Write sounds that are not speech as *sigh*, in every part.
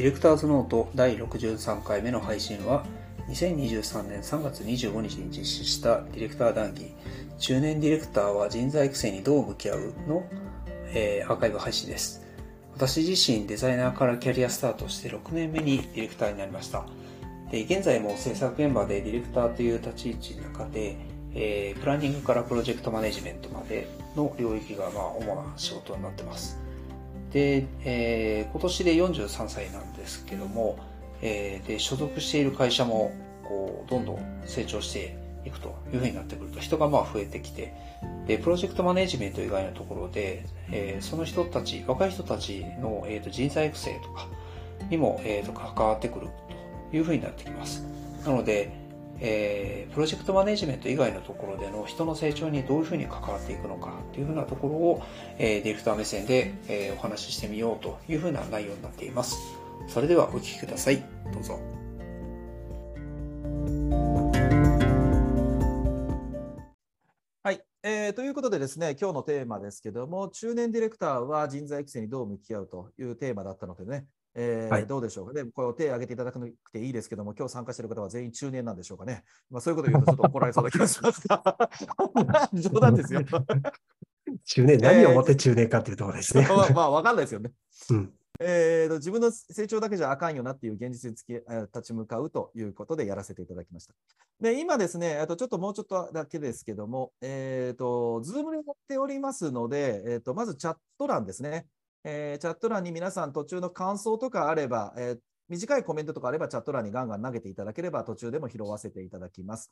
ディレクターズノート第63回目の配信は2023年3月25日に実施したディレクター談義中年ディレクターは人材育成にどう向き合うの、えー、アーカイブ配信です。私自身デザイナーからキャリアスタートして6年目にディレクターになりました。で現在も制作現場でディレクターという立ち位置の中で、えー、プランニングからプロジェクトマネジメントまでの領域がまあ主な仕事になってます。で、えー、今年で43歳なんですけども、えー、で所属している会社もこうどんどん成長していくというふうになってくると人がまあ増えてきてでプロジェクトマネジメント以外のところで、えー、その人たち若い人たちの、えーと、人材育成とかにも、えーと関わってくるというふうになってきます。なのでえー、プロジェクトマネジメント以外のところでの人の成長にどういうふうに関わっていくのかというふうなところを、えー、ディレクター目線で、えー、お話ししてみようというふうな内容になっています。それではお聞きください。どうぞ。はい、えー、ということでですね、今日のテーマですけども、中年ディレクターは人材育成にどう向き合うというテーマだったのでね、えーはい、どうでしょうかね、これを手を挙げていただかなくていいですけども、今日参加している方は全員中年なんでしょうかね。まあ、そういうことを言うとちょっと怒られそうな気がしますが、*laughs* 冗談ですよ。*laughs* 中年、何をもって中年かっていうところですね。*laughs* まあ、まあ、わかんないですよね。うんえーと、自分の成長だけじゃあかんよなっていう現実につき立ち向かうということでやらせていただきました。で今ですね、あとちょっともうちょっとだけですけども、えーと、ズームでやっておりますので、えーとまずチャット欄ですね。えー、チャット欄に皆さん途中の感想とかあれば、えー、短いコメントとかあればチャット欄にガンガン投げていただければ途中でも拾わせていただきます。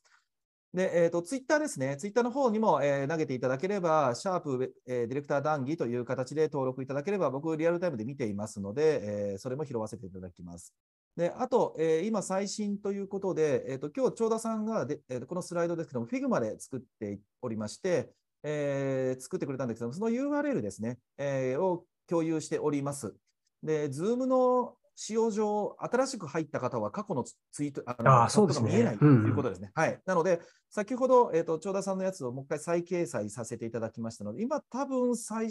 で、えーと、ツイッターですね、ツイッターの方にも、えー、投げていただければ、シャープ、えー、ディレクター談義という形で登録いただければ、僕、リアルタイムで見ていますので、えー、それも拾わせていただきます。であと、えー、今、最新ということで、えーと、今日長田さんがで、えー、このスライドですけども、Figma で作っておりまして、えー、作ってくれたんですけども、その URL ですね、えー、を共有しております。で、Zoom の使用上、新しく入った方は過去のツイート、あのあそうですね、見えないということですね。うん、はい。なので、先ほど、えーと、長田さんのやつをもう一回再掲載させていただきましたので、今、多分最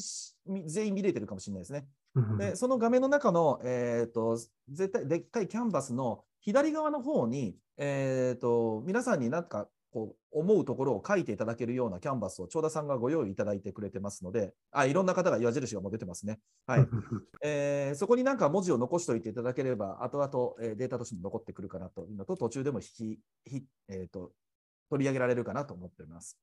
全員見れてるかもしれないですね。でその画面の中の、えーと、絶対でっかいキャンバスの左側の方に、えーと皆さんになんかこう思うところを書いていただけるようなキャンバスを長田さんがご用意いただいてくれてますので、あいろんな方が矢印がもう出てますね。はい *laughs* えー、そこになんか文字を残しておいていただければ、後々、えー、データとして残ってくるかなというのと、途中でも引き、ひえーと、取り上げられるかなと思っています。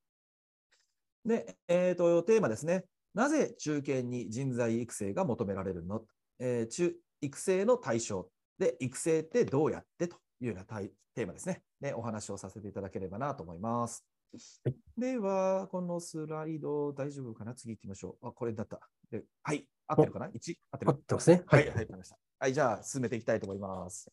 で、えーと、テーマですね。なぜ中堅に人材育成が求められるの、えー、中育成の対象で、育成ってどうやって？というようなテーマですね。で、お話をさせていただければなと思います。はい、では、このスライド大丈夫かな？次行ってみましょう。あ、これだった。ではい、合ってるかな ?1? 合ってる合ってますね。はい、はい、ました。はい、じゃあ進めていきたいと思います。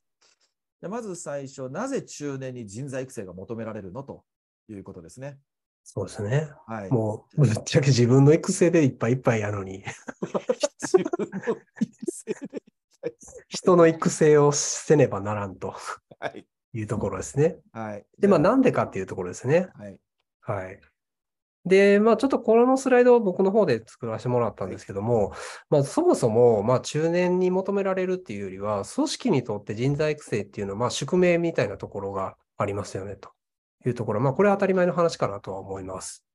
でまず最初、なぜ中年に人材育成が求められるのということですね。そうですね。はい、もう、ぶっちゃけ自分の育成でいっぱいいっぱいやのに。*laughs* 人の育成をせねばならんと。はい。いうところですね。はい。で、まあ、なんでかっていうところですね。はい。はい。で、まあ、ちょっとこのスライドを僕の方で作らせてもらったんですけども、まあ、そもそも、まあ、中年に求められるっていうよりは、組織にとって人材育成っていうのは、まあ、宿命みたいなところがありますよね、というところ。まあ、これは当たり前の話かなとは思います。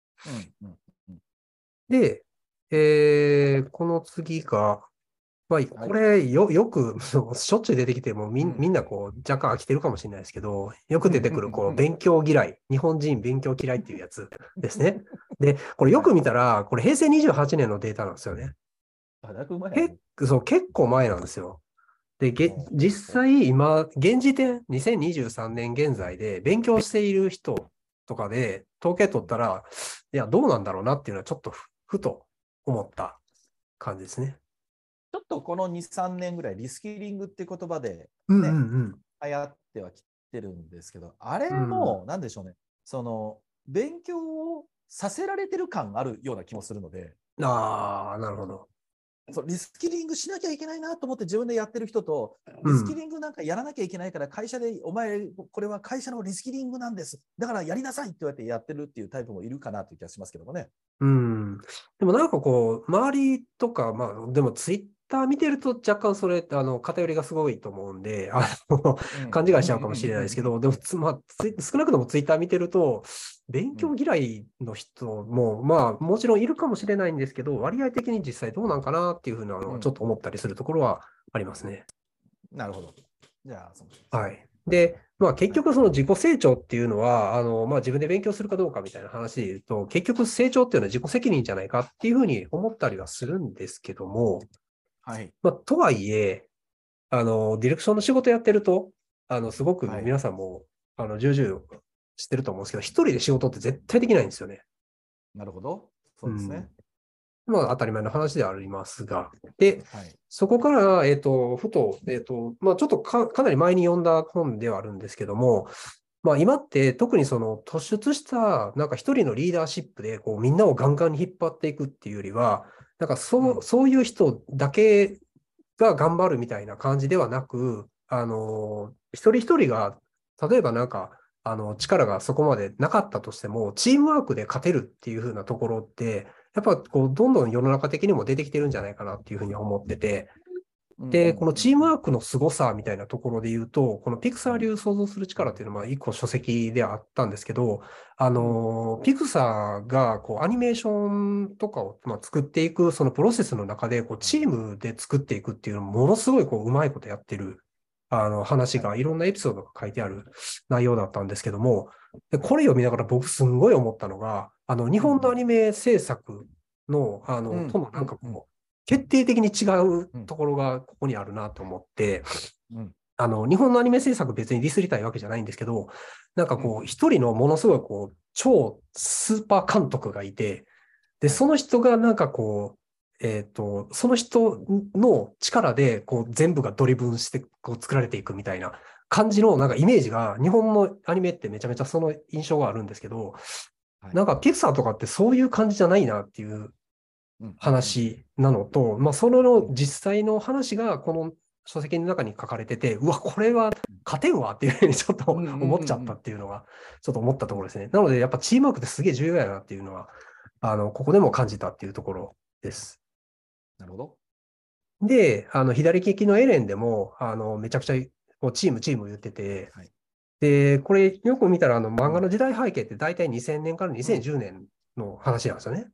うんうんうん、で、えー、この次が、まあ、これよ、*laughs* よく、しょっちゅう出てきてもみ、みんなこう、若干飽きてるかもしれないですけど、よく出てくる、こう、勉強嫌い。日本人勉強嫌いっていうやつですね。で、これよく見たら、これ平成28年のデータなんですよね。結そう結構前なんですよ。で、げ実際今、現時点、2023年現在で勉強している人とかで統計取ったら、いや、どうなんだろうなっていうのはちょっとふと思った感じですね。とこの2、3年ぐらいリスキリングって言葉で、ね、うんうんうん、流行ってはきてるんですけど、あれも、なんでしょうね、その、勉強をさせられてる感あるような気もするので。ああ、なるほど。そうリスキリングしなきゃいけないなと思って自分でやってる人と、リスキリングなんかやらなきゃいけないから、会社で、お前、これは会社のリスキリングなんです。だからやりなさいって言われてやってるっていうタイプもいるかなという気がしますけどもね。うん。でもなんかこう、周りとか、まあ、でもツイッター見てると若干それ、あの、偏りがすごいと思うんで、あの、勘違いしちゃうかもしれないですけど、でも、まあ、少なくともツイッター見てると、勉強嫌いの人も、まあ、もちろんいるかもしれないんですけど、割合的に実際どうなんかなっていうふうなのをちょっと思ったりするところはありますね。なるほど。じゃあ、そうはい。で、まあ結局その自己成長っていうのは、あの、まあ自分で勉強するかどうかみたいな話で言うと、結局成長っていうのは自己責任じゃないかっていうふうに思ったりはするんですけども、はい。まあとはいえ、あの、ディレクションの仕事やってると、あの、すごく皆さんも、はい、あの、重々知ってると思うんですけど、一人で仕事って絶対できないんですよね。なるほど。そうですね。まあ、当たり前の話ではありますが、で、はい、そこから、えっ、ー、と、ふと、えっ、ー、と、まあ、ちょっとかなり前に読んだ本ではあるんですけども、まあ、今って特にその突出したなんか一人のリーダーシップでこうみんなをガンガンに引っ張っていくっていうよりは、なんかそう,、そういう人だけが頑張るみたいな感じではなく、あの、一人一人が、例えばなんか、あの、力がそこまでなかったとしても、チームワークで勝てるっていう風なところって、やっぱこう、どんどん世の中的にも出てきてるんじゃないかなっていうふうに思ってて、で、このチームワークの凄さみたいなところで言うと、このピクサー流想像する力っていうのは一個書籍であったんですけど、あの、ピクサーがこうアニメーションとかをま作っていくそのプロセスの中でこうチームで作っていくっていうのもものすごいこううまいことやってるあの話がいろんなエピソードが書いてある内容だったんですけども、でこれ読みながら僕すんごい思ったのが、あの、日本のアニメ制作の、あの、うん、とのなんかこう、決定的に違うところがここにあるなと思って、うん、あの、日本のアニメ制作別にディスりたいわけじゃないんですけど、なんかこう、一人のものすごいこう、超スーパー監督がいて、で、その人がなんかこう、えっ、ー、と、その人の力で、こう、全部がドリブンして、こう、作られていくみたいな感じの、なんかイメージが、日本のアニメってめちゃめちゃその印象があるんですけど、なんかピクサーとかってそういう感じじゃないなっていう話なのと、まあ、その実際の話がこの書籍の中に書かれてて、うわ、これは勝てんわっていうふうにちょっと思っちゃったっていうのが、ちょっと思ったところですね。なので、やっぱチームワークってすげえ重要やなっていうのは、あの、ここでも感じたっていうところです。なるほど。で、あの、左利きのエレンでも、あの、めちゃくちゃ、こうチーム、チーム言ってて、はい、で、これよく見たら、あの漫画の時代背景って大体2000年から2010年の話なんですよね。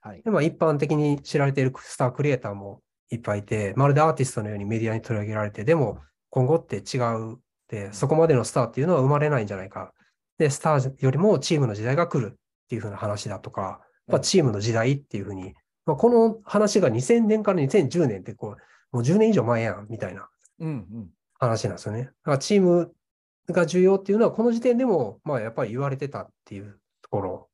はい。で、まあ一般的に知られているスタークリエイターもいっぱいいて、まるでアーティストのようにメディアに取り上げられて、でも今後って違う。で、そこまでのスターっていうのは生まれないんじゃないか。で、スターよりもチームの時代が来るっていう風な話だとか、まあ、チームの時代っていうふうに、まあ、この話が2000年から2010年ってこう、もう10年以上前やん、みたいな話なんですよね。だからチームが重要っていうのは、この時点でも、まあ、やっぱり言われてたっていうところ。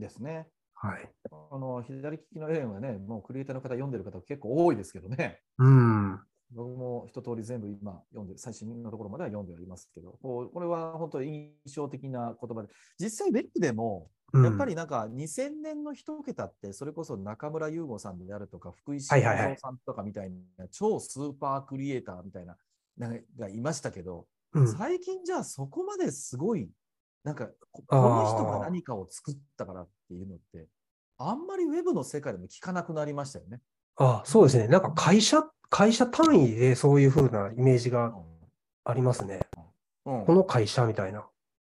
うん。ですね。はい。あの、左利きのエレンはね、もうクリエイターの方読んでる方結構多いですけどね。うん。僕も一通り全部今読んで、最新のところまでは読んでおりますけど、これは本当に印象的な言葉で、実際ベックでも、やっぱりなんか2000年の一桁って、それこそ中村優吾さんであるとか、福井慎三さんとかみたいな、超スーパークリエイターみたいながいましたけど、うん、最近じゃあそこまですごい、なんか、この人が何かを作ったからっていうのって、あんまりウェブの世界でも聞かなくなりましたよね。ああそうですね。なんか会社、会社単位でそういうふうなイメージがありますね。うん、この会社みたいな。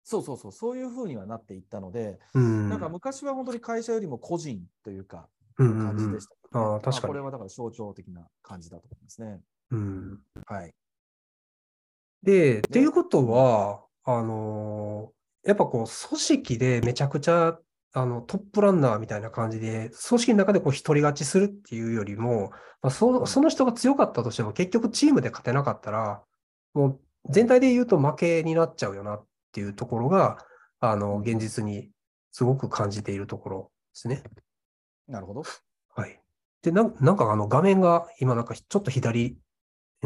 そうそうそう、そういうふうにはなっていったので、うん、なんか昔は本当に会社よりも個人というか、感じでした、ね、うんうんうん、あ確かに、これはだから象徴的な感じだと思いますね。うん。はい。で、っていうことは、あのー、やっぱこう、組織でめちゃくちゃ、あの、トップランナーみたいな感じで、組織の中でこう、独り勝ちするっていうよりも、まあ、そその人が強かったとしても、結局チームで勝てなかったら、もう全体で言うと負けになっちゃうよなっていうところが、あの、現実にすごく感じているところですね。なるほど。はい。で、ななんかあの画面が今なんかちょっと左、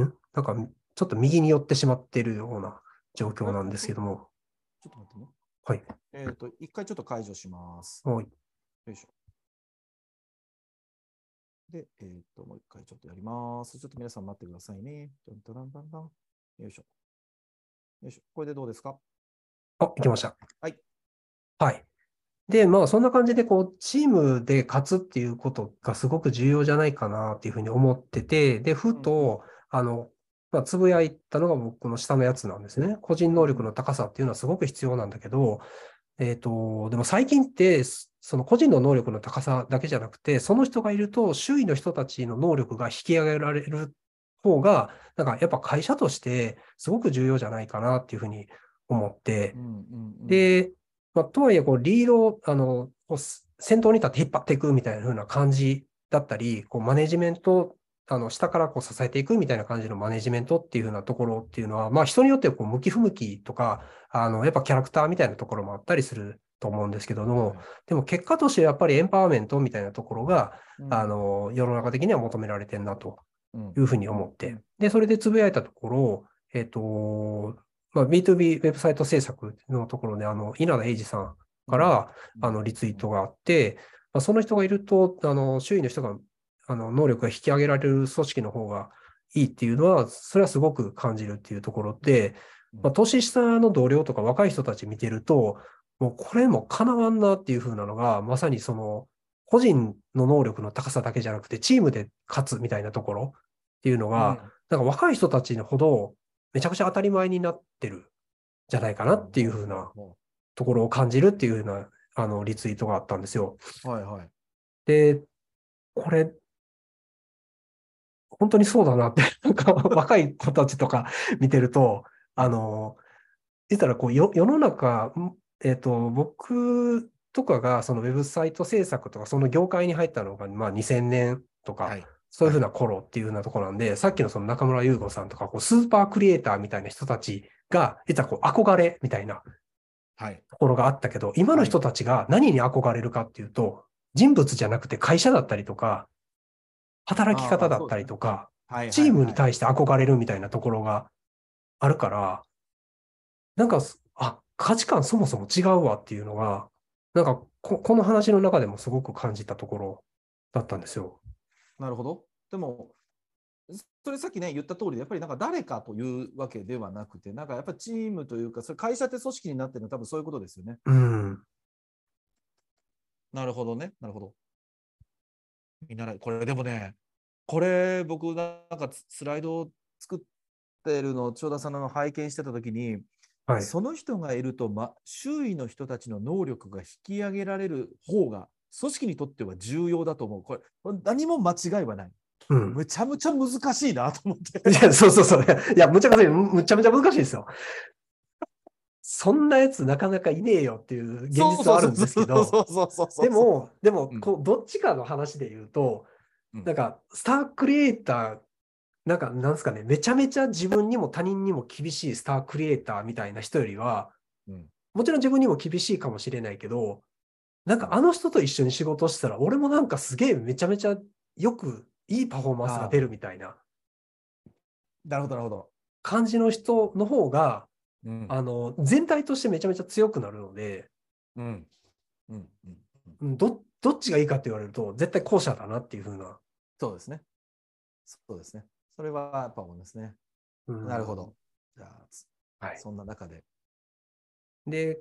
ん？なんかちょっと右に寄ってしまっているような状況なんですけども。ちょっと待ってね。はい。えっ、と、一回ちょっと解除します。はい。よいしょ。で、えっ、ー、と、もう一回ちょっとやります。ちょっと皆さん待ってくださいね。よいしょ。よいしょ。これでどうですか？あ、いきました。はい。はい。で、まあそんな感じでこうチームで勝つっていうことがすごく重要じゃないかなっていうふうに思ってて、で、ふと、あの、まあ、つぶやいたのが僕の下のやつなんですね。個人能力の高さっていうのはすごく必要なんだけど、えっ、ー、と、でも最近って、その個人の能力の高さだけじゃなくて、その人がいると、周囲の人たちの能力が引き上げられる方が、なんかやっぱ会社としてすごく重要じゃないかなっていうふうに思って、で、まあ、とはいえ、こう、リードを、あの、先頭に立って引っ張っていくみたいな風な感じだったり、こう、マネジメント、あの、下からこう支えていくみたいな感じのマネジメントっていう風なところっていうのは、まあ、人によってこう、向き不向きとか、あの、やっぱキャラクターみたいなところもあったりすると思うんですけども、でも結果としてやっぱりエンパワーメントみたいなところが、うん、あの、世の中的には求められてるなというふうに思って、で、それでつぶやいたところ、えっ、ー、と、まあ、B2B ウェブサイト制作のところで、あの、稲田英二さんから、あの、リツイートがあって、まあ、その人がいると、あの、周囲の人が、あの、能力が引き上げられる組織の方がいいっていうのは、それはすごく感じるっていうところで、まあ、年下の同僚とか若い人たち見てると、もうこれも叶わんなっていう風なのが、まさにその、個人の能力の高さだけじゃなくて、チームで勝つみたいなところっていうのが、うん、なんか若い人たちほど、めちゃくちゃ当たり前になってるじゃないかなっていうふうなところを感じるっていうふうなあのリツイートがあったんですよ。はいはい。で、これ、本当にそうだなって、*laughs* なんか若い子たちとか見てると、あの、言ったらこう世の中、えっ、ー、と、僕とかがそのウェブサイト制作とかその業界に入ったのが、まあ2000年とか、はい。そういうふうな頃っていうふうなところなんで、さっきのその中村優吾さんとか、こうスーパークリエイターみたいな人たちが、実はこう憧れみたいなところがあったけど、はい、今の人たちが何に憧れるかっていうと、人物じゃなくて会社だったりとか、働き方だったりとか、チームに対して憧れるみたいなところがあるから、なんか、あ、価値観そもそも違うわっていうのが、なんかこ、この話の中でもすごく感じたところだったんですよ。なるほど。でも、それさっきね、言った通りで、やっぱりなんか誰かというわけではなくて、なんかやっぱチームというか、それ会社って組織になってるのは多分そういうことですよね。うん。なるほどね。なるほど。見習い、これでもね、これ僕なんかスライドを作ってるのを千代田さんの拝見してた時に、はい、その人がいると、ま、周囲の人たちの能力が引き上げられる方が組織にとっては重要だと思う。これ、何も間違いはない。うん、むちゃむちゃ難しいなと思って。いや、そうそうそう。いや、むちゃむちゃ、むちゃむちゃ難しいですよ。そんなやつなかなかいねえよっていう現実はあるんですけど、でも、でも、こう、どっちかの話で言うと、うん、なんか、スタークリエイター、なんか、なんですかね、めちゃめちゃ自分にも他人にも厳しいスタークリエイターみたいな人よりは、うん、もちろん自分にも厳しいかもしれないけど、なんかあの人と一緒に仕事したら、俺もなんかすげえめちゃめちゃよくいいパフォーマンスが出るみたいな。なるほど、なるほど。感じの人の方が、うん、あの、全体としてめちゃめちゃ強くなるので、うん。うん。うん、ど、どっちがいいかって言われると、絶対後者だなっていうふうな。そうですね。そうですね。それはやっぱ思いますね。うん、なるほど。じゃあ、はい、そんな中で。で、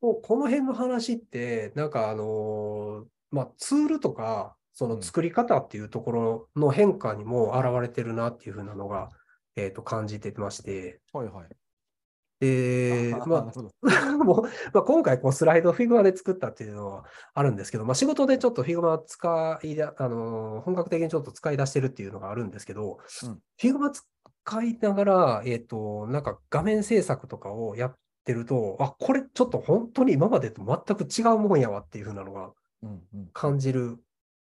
この辺の話って、なんかあの、まあ、ツールとか、その作り方っていうところの変化にも現れてるなっていうふうなのが、えっ、ー、と、感じてまして。はいはい。で、まあ、*laughs* もうまあ、今回こうスライドを Figma で作ったっていうのはあるんですけど、まあ、仕事でちょっと Figma 使いあの、本格的にちょっと使い出してるっていうのがあるんですけど、うん、Figma 使いながら、えっ、ー、と、なんか画面制作とかをやってると、あ、これちょっと本当に今までと全く違うもんやわっていうふうなのが感じる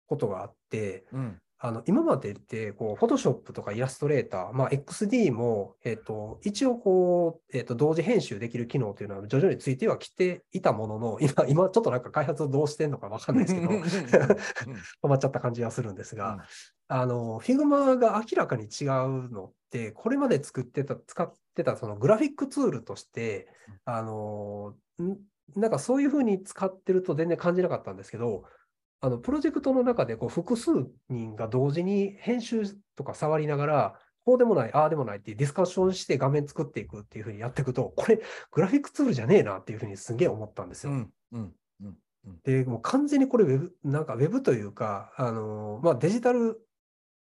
ことがあって、うん、あの今までって、こう、フォトショップとかイラストレーター、まあ、XD も、えっ、ー、と、一応こう、えっ、ー、と、同時編集できる機能というのは徐々についてはきていたものの、*laughs* 今、今ちょっとなんか開発どうしてんのかわかんないですけど、止まっちゃった感じがするんですが、うん、あの、Figma が明らかに違うのって、これまで作ってた、使ってたそのグラフィックツールとして、あの、なんかそういうふうに使ってると全然感じなかったんですけど、あのプロジェクトの中でこう複数人が同時に編集とか触りながら、こうでもない、ああでもないっていうディスカッションして画面作っていくっていうふうにやっていくと、これ、グラフィックツールじゃねえなっていうふうにすげえ思ったんですよ。うんうんうんで、もう完全にこれウェブ、なんかウェブというか、あの、まあデジタル、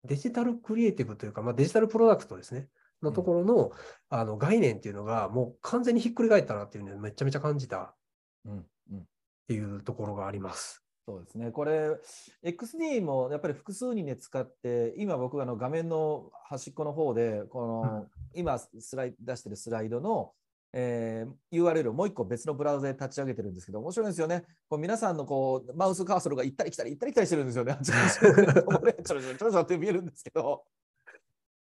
デジタルクリエイティブというか、まあデジタルプロダクトですね。のところの,、あの概念っていうのが、もう完全にひっくり返ったなっていうのをめちゃめちゃ感じたっていうところがあります。そうですね。これ、XD もやっぱり複数人で使って、今僕あの画面の端っこの方で、この、今スライ出してるスライドの、えー、URL をもう一個別のブラウザで立ち上げてるんですけど、面白いですよね。こう皆さんのこうマウスカーソルが行ったり来たり行ったり来たりしてるんですよね。*laughs* ちょろちょろちょろって見えるんですけど。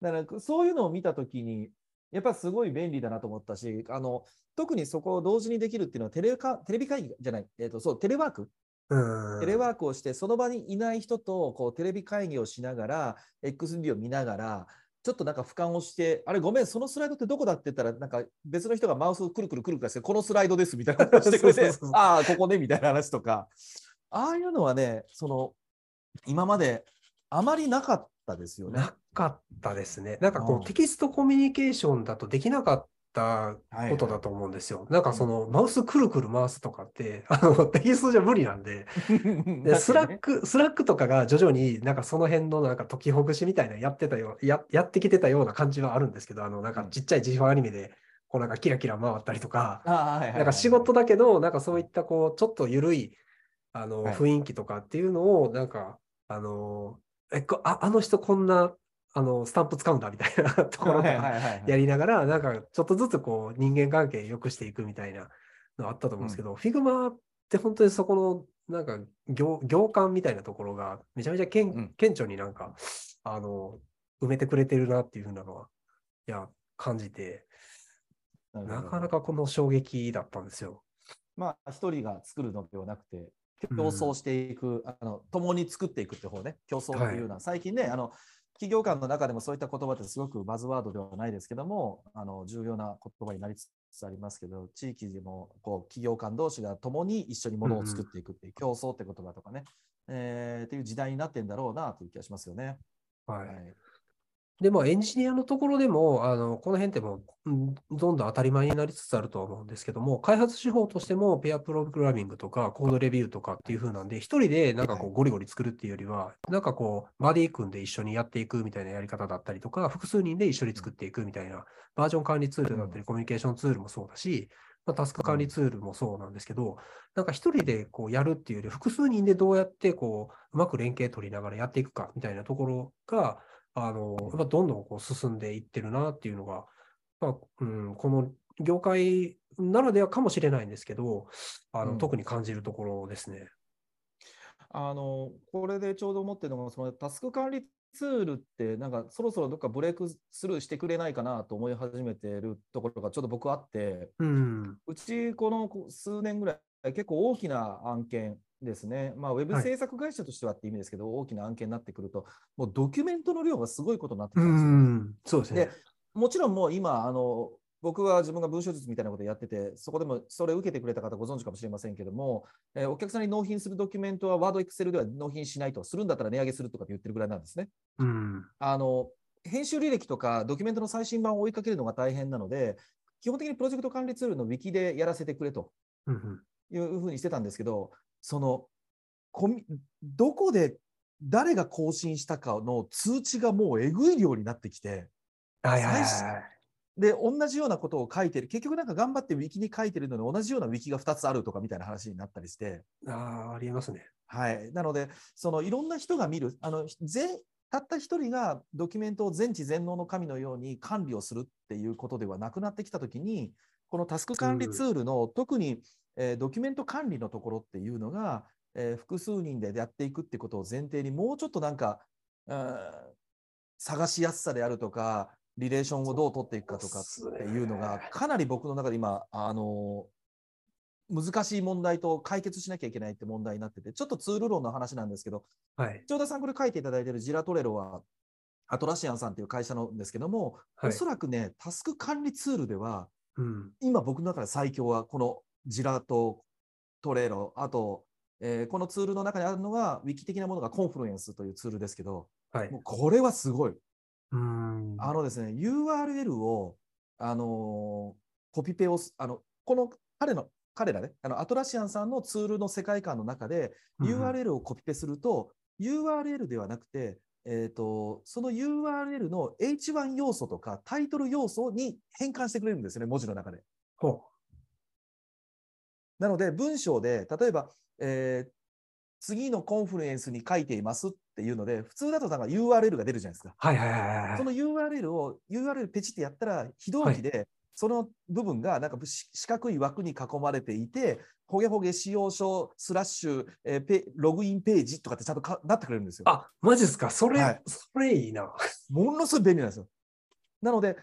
だからそういうのを見たときに、やっぱすごい便利だなと思ったし、あの特にそこを同時にできるっていうのはテレカテレビ会議じゃない、えーと、そうテレワークテレワークをして、その場にいない人とこうテレビ会議をしながら、XD を見ながら、ちょっとなんか俯瞰をして、あれ、ごめん、そのスライドってどこだって言ったら、なんか別の人がマウスをくるくるくるくるして、このスライドですみたいな話してくれて、*laughs* ああ、ここねみたいな話とか、ああいうのはね、その今まであまりなかったですよね。なかったですね。なんかこう、テキストコミュニケーションだとできなかったことだと思うんですよ。はいはい、なんかその、マウスくるくる回すとかって、*laughs* あの、テキストじゃ無理なんで、*laughs* でスラック、 Slack とかが徐々になんかその辺のなんか解きほぐしみたいなやってたよ、や、やってきてたような感じはあるんですけど、あの、なんかちっちゃい GIFアニメで、こうなんかキラキラ回ったりとか、なんか仕事だけど、なんかそういったこう、ちょっと緩い、あの、雰囲気とかっていうのを、なんか、あの、えああの人こんなあのスタンプ使うんだみたいな *laughs* ところからやりながら、なんかちょっとずつこう人間関係良くしていくみたいなのあったと思うんですけど、うん、 Figma って本当にそこのなんか行行間みたいなところがめちゃめちゃけん、うん、顕著になんかあの埋めてくれてるなっていうふうなのは、いや、感じて、なかなかこの衝撃だったんですよ。まあ、一人が作るのではなくて、競争していく、うん、あの共に作っていくって方ね、競争っていうのは、はい、最近ね、あの企業間の中でもそういった言葉ってすごくバズワードではないですけども、あの重要な言葉になりつつありますけど、地域でもこう企業間同士が共に一緒にものを作っていくっていう、競争って言葉とかね、えー、っていう時代になってんだろうなという気がしますよね。はい、はいで、まあ、エンジニアのところでも、あのこの辺ってもう、どんどん当たり前になりつつあると思うんですけども、開発手法としても、ペアプログラミングとか、コードレビューとかっていう風なんで、一人でなんかこう、ゴリゴリ作るっていうよりは、なんかこう、バディ組んで一緒にやっていくみたいなやり方だったりとか、複数人で一緒に作っていくみたいな、バージョン管理ツールだったり、コミュニケーションツールもそうだし、まあ、タスク管理ツールもそうなんですけど、なんか一人でこうやるっていうより、複数人でどうやってこう、うまく連携取りながらやっていくかみたいなところが、あの、やっぱどんどんこう進んでいってるなっていうのが、まあうん、この業界ならではかもしれないんですけど、あの、うん、特に感じるところですね。あのこれでちょうど思ってるのが、そのタスク管理ツールって、なんかそろそろどっかブレイクスルーしてくれないかなと思い始めてるところがちょっと僕あって、うん、うちこの数年ぐらい、結構大きな案件、ですね、まあ、ウェブ制作会社としてはって意味ですけど、はい、大きな案件になってくると、もうドキュメントの量がすごいことになってきたんですよ。そうですね。でもちろんもう今、あの僕は自分が文章術みたいなことをやってて、そこでもそれを受けてくれた方ご存知かもしれませんけども、えー、お客さんに納品するドキュメントはワード、エクセルでは納品しないと、するんだったら値上げするとかって言ってるぐらいなんですね。うん、あの編集履歴とかドキュメントの最新版を追いかけるのが大変なので、基本的にプロジェクト管理ツールのウィキでやらせてくれというふうにしてたんですけど、そのどこで誰が更新したかの通知がもうえぐい量になってきて、はいはいはい、で同じようなことを書いてる。結局なんか頑張ってウィキに書いてるのに同じようなウィキが2つあるとかみたいな話になったりして。あありえますね。はい。なのでそのいろんな人が見るあのぜたった一人がドキュメントを全知全能の神のように管理をするっていうことではなくなってきたときにこのタスク管理ツールの、うん、特に、えー、ドキュメント管理のところっていうのがえー、複数人でやっていくってことを前提にもうちょっとなんか、うん、探しやすさであるとかリレーションをどう取っていくかとかっていうのがかなり僕の中で今あの難しい問題と解決しなきゃいけないって問題になっててちょっとツール論の話なんですけど、はい、長田さんこれ書いていただいているジラトレロはアトラシアンさんという会社なんですけども、はい、おそらくねタスク管理ツールでは、うん、今僕の中で最強はこのジラとトレロ。あとえー、このツールの中にあるのが、ウィキ的なものがコンフルエンスというツールですけど、はい、もうこれはすごい。うん。あのですね、URL を、あのー、コピペをあの、この彼の彼らね、あのアトラシアンさんのツールの世界観の中で、URL をコピペすると、URL ではなくて、えーと、その URL の H1 要素とかタイトル要素に変換してくれるんですよね、文字の中で。なので、文章で、例えば、えー、次のコンフルエンスに書いていますっていうので、普通だとなんか URL が出るじゃないですか。はいはいはいはい、その URL を、URL ペチってやったら、非同期で、その部分がなんか四角い枠に囲まれていて、ほげほげ使用書スラッシュ、えー、ペログインページとかってちゃんとかなってくれるんですよ。あ、マジですか？それ、はい、それいいな。ものすごい便利なんですよ。なので、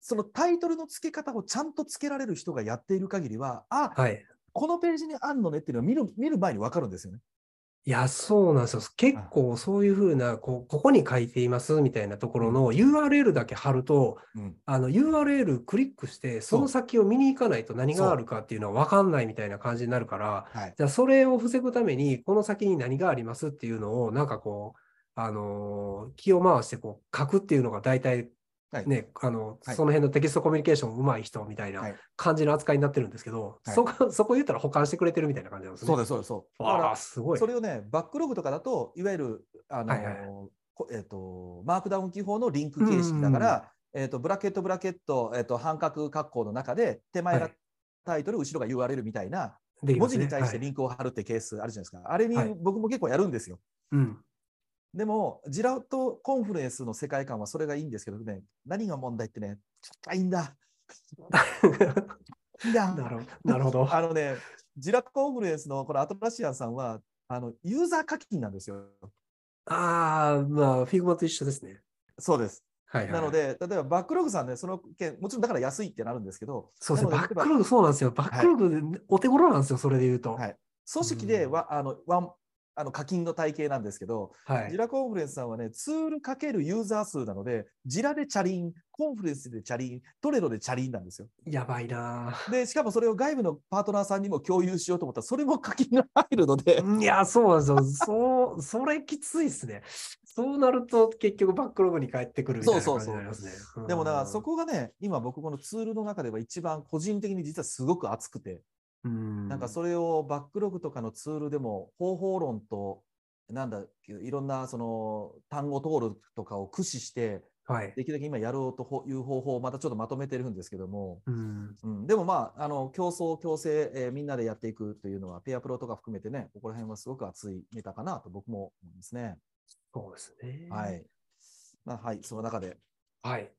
そのタイトルの付け方をちゃんと付けられる人がやっている限りは、あ、はい、このページにあんのねっていうのは見る見る前に分かるんですよね。いや、そうなんですよ。結構そういうふうな、こここに書いていますみたいなところの URL だけ貼ると、うん、あの URL クリックして、その先を見に行かないと何があるかっていうのは分かんないみたいな感じになるから、はい、じゃあそれを防ぐために、この先に何がありますっていうのを、なんかこう、あのー、気を回してこう書くっていうのが大体ね、あの、はい、その辺のテキストコミュニケーション上手い人みたいな感じの扱いになってるんですけど、はい、そこ、*laughs* そこ言ったら保管してくれてるみたいな感じなんですね。そうです、そうです、そう。ああ、すごい。それをね、バックログとかだと、いわゆる、あの、はいはい、えっ、ー、と、マークダウン記法のリンク形式だから、えっ、ー、と、ブラケット、ブラケット、えっ、ー、と、半角括弧の中で、手前がタイトル、後ろが URL みたいな、文字に対してリンクを貼るってケースあるじゃないですか。あれに僕も結構やるんですよ。うん。でも、 Jira と Confluence の世界観はそれがいいんですけどね、何が問題ってね、ちょっといいんだ。い *laughs* やなるなるほど。あのね、 Jira Confluence のこの Atlassian さんは、あのユーザー課金なんですよ。ああ、まあ、 Figma と一緒ですね。そうです。はいはい、なので、例えば Backlog さんね、その件、もちろんだから安いってなるんですけど、そうですね、バックログそうなんですよ。 Backlog でお手頃なんですよ、はい、それで言うと。はい、組織では、あのワンあの課金の体系なんですけど、はい、ジラコンフルエンスさんはね、ツールかけるユーザー数なので、ジラでチャリン、コンフルエンスでチャリン、トレロでチャリンなんですよ。やばいなで、しかもそれを外部のパートナーさんにも共有しようと思ったら、それも課金が入るので。いや、そうなんですよ。そう、それきついですね。そうなると結局バックログに帰ってくるみたいな感じになりますね。そうそうそうでもだからそこがね、今僕このツールの中では一番個人的に実はすごく熱くて、んなんかそれをバックログとかのツールでも方法論となんだいろんなその単語登録とかを駆使して、はい、できるだけ今やろうという方法をまたちょっとまとめてるんですけども、うん、うん、でもまあ、あの競争、共生、えー、みんなでやっていくというのは、ペアプロとか含めてね、ここら辺はすごく熱いネタかなと僕も思いますね。そうですね。はい。まあ、はい、その中で。はい。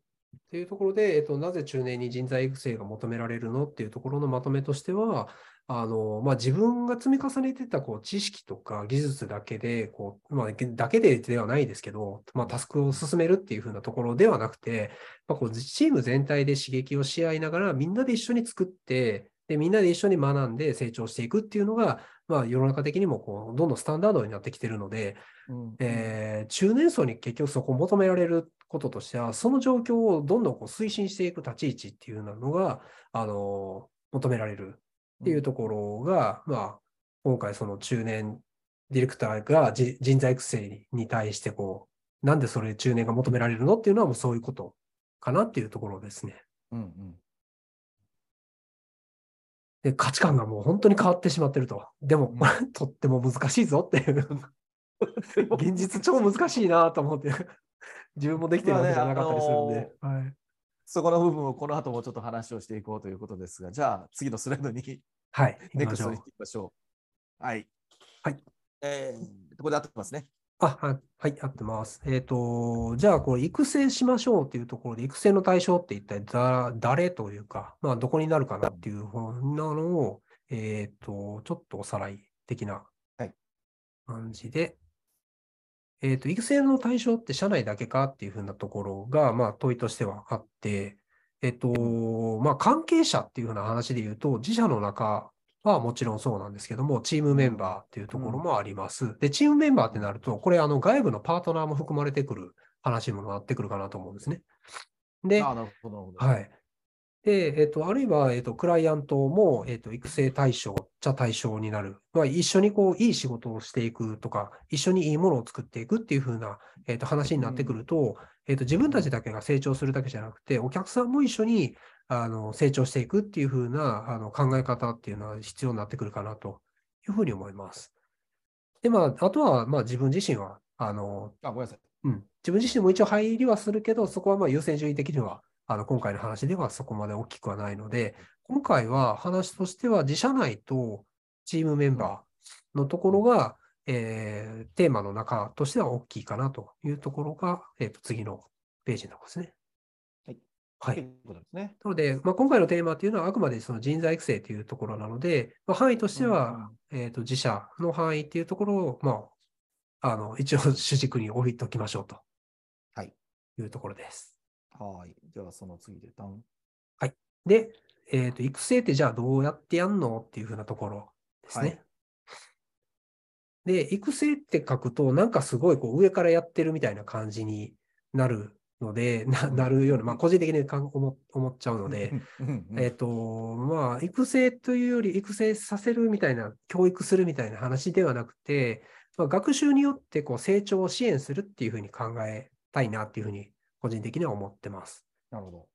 というところで、えっと、なぜ中年に人材育成が求められるのっていうところのまとめとしては、あの、まあ、自分が積み重ねてたこう知識とか技術だけで、こう、まあ、だけでではないですけど、まあ、タスクを進めるっていう風なところではなくて、まあ、こうチーム全体で刺激をし合いながら、みんなで一緒に作って、で、みんなで一緒に学んで成長していくっていうのが、まあ、世の中的にもこうどんどんスタンダードになってきてるので、うん、えー、中年層に結局そこを求められることとしては、その状況をどんどんこう推進していく立ち位置っていうのが、あの求められるっていうところが、まあ、今回その中年ディレクターが人材育成に対してこう、なんでそれ中年が求められるのっていうのはもうそういうことかなっていうところですね。うんうん、で価値観がもう本当に変わってしまってると。でも、うん、*laughs* とっても難しいぞっていう。*laughs* 現実超難しいなと思って自分もできてるわけじゃなかったりするんで。まあねあのーはいそこの部分をこの後もちょっと話をしていこうということですが、じゃあ次のスライドに、はい、ネクストに行きましょう。はい。はい。えー、ここで合ってますね。あ、はい、合ってます。えっ、ー、と、じゃあ、これ、育成しましょうっていうところで、育成の対象って一体だ誰というか、まあ、どこになるかなっていうなのを、えっ、ー、と、ちょっとおさらい的な感じで、えっ、ー、と、育成の対象って社内だけかっていうふうなところが、まあ、問いとしてはあって、えっ、ー、と、まあ、関係者っていうふうな話で言うと、自社の中はもちろんそうなんですけども、チームメンバーっていうところもあります。で、チームメンバーってなると、これ、あの、外部のパートナーも含まれてくる話にもなってくるかなと思うんですね。で、はい。で、えっと、あるいは、えっと、クライアントも、えっと、育成対象、じゃ対象になる。まあ、一緒にこう、いい仕事をしていくとか、一緒にいいものを作っていくっていう風な、えっと、話になってくると、えっと、自分たちだけが成長するだけじゃなくて、お客さんも一緒に、あの成長していくっていう風なあの考え方っていうのは必要になってくるかなというふうに思います。で、まあ、あとは、まあ、自分自身は、あの、あ、ごめんなさい。うん。自分自身も一応入りはするけど、そこはまあ優先順位的には、あの、今回の話ではそこまで大きくはないので、今回は話としては自社内とチームメンバーのところが、えー、テーマの中としては大きいかなというところが、えっ、ー、と、次のページのとこですね。はい。とですね。なので、まあ、今回のテーマというのはあくまでその人材育成というところなので、まあ、範囲としては、うんえーと、自社の範囲っていうところを、まあ、あの一応主軸に置いておきましょうと、はい、いうところです。はい。では、その次で、はい。で、えーと、育成ってじゃあどうやってやんのっていうふうなところですね。はい、で、育成って書くと、なんかすごいこう上からやってるみたいな感じになるので、*laughs* ななるような、まあ、個人的に思思っちゃうので、えっと、まあ、育成というより、育成させるみたいな、教育するみたいな話ではなくて、まあ、学習によってこう成長を支援するっていうふうに考えたいなっていうふうに、個人的には思ってます。なるほど。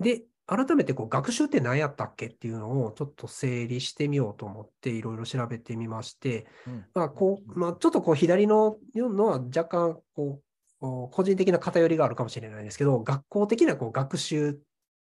で、改めてこう学習って何やったっけっていうのをちょっと整理してみようと思っていろいろ調べてみまして、うん、まあこうまあ、ちょっとこう左ののは若干こう個人的な偏りがあるかもしれないですけど、学校的なこう学習っ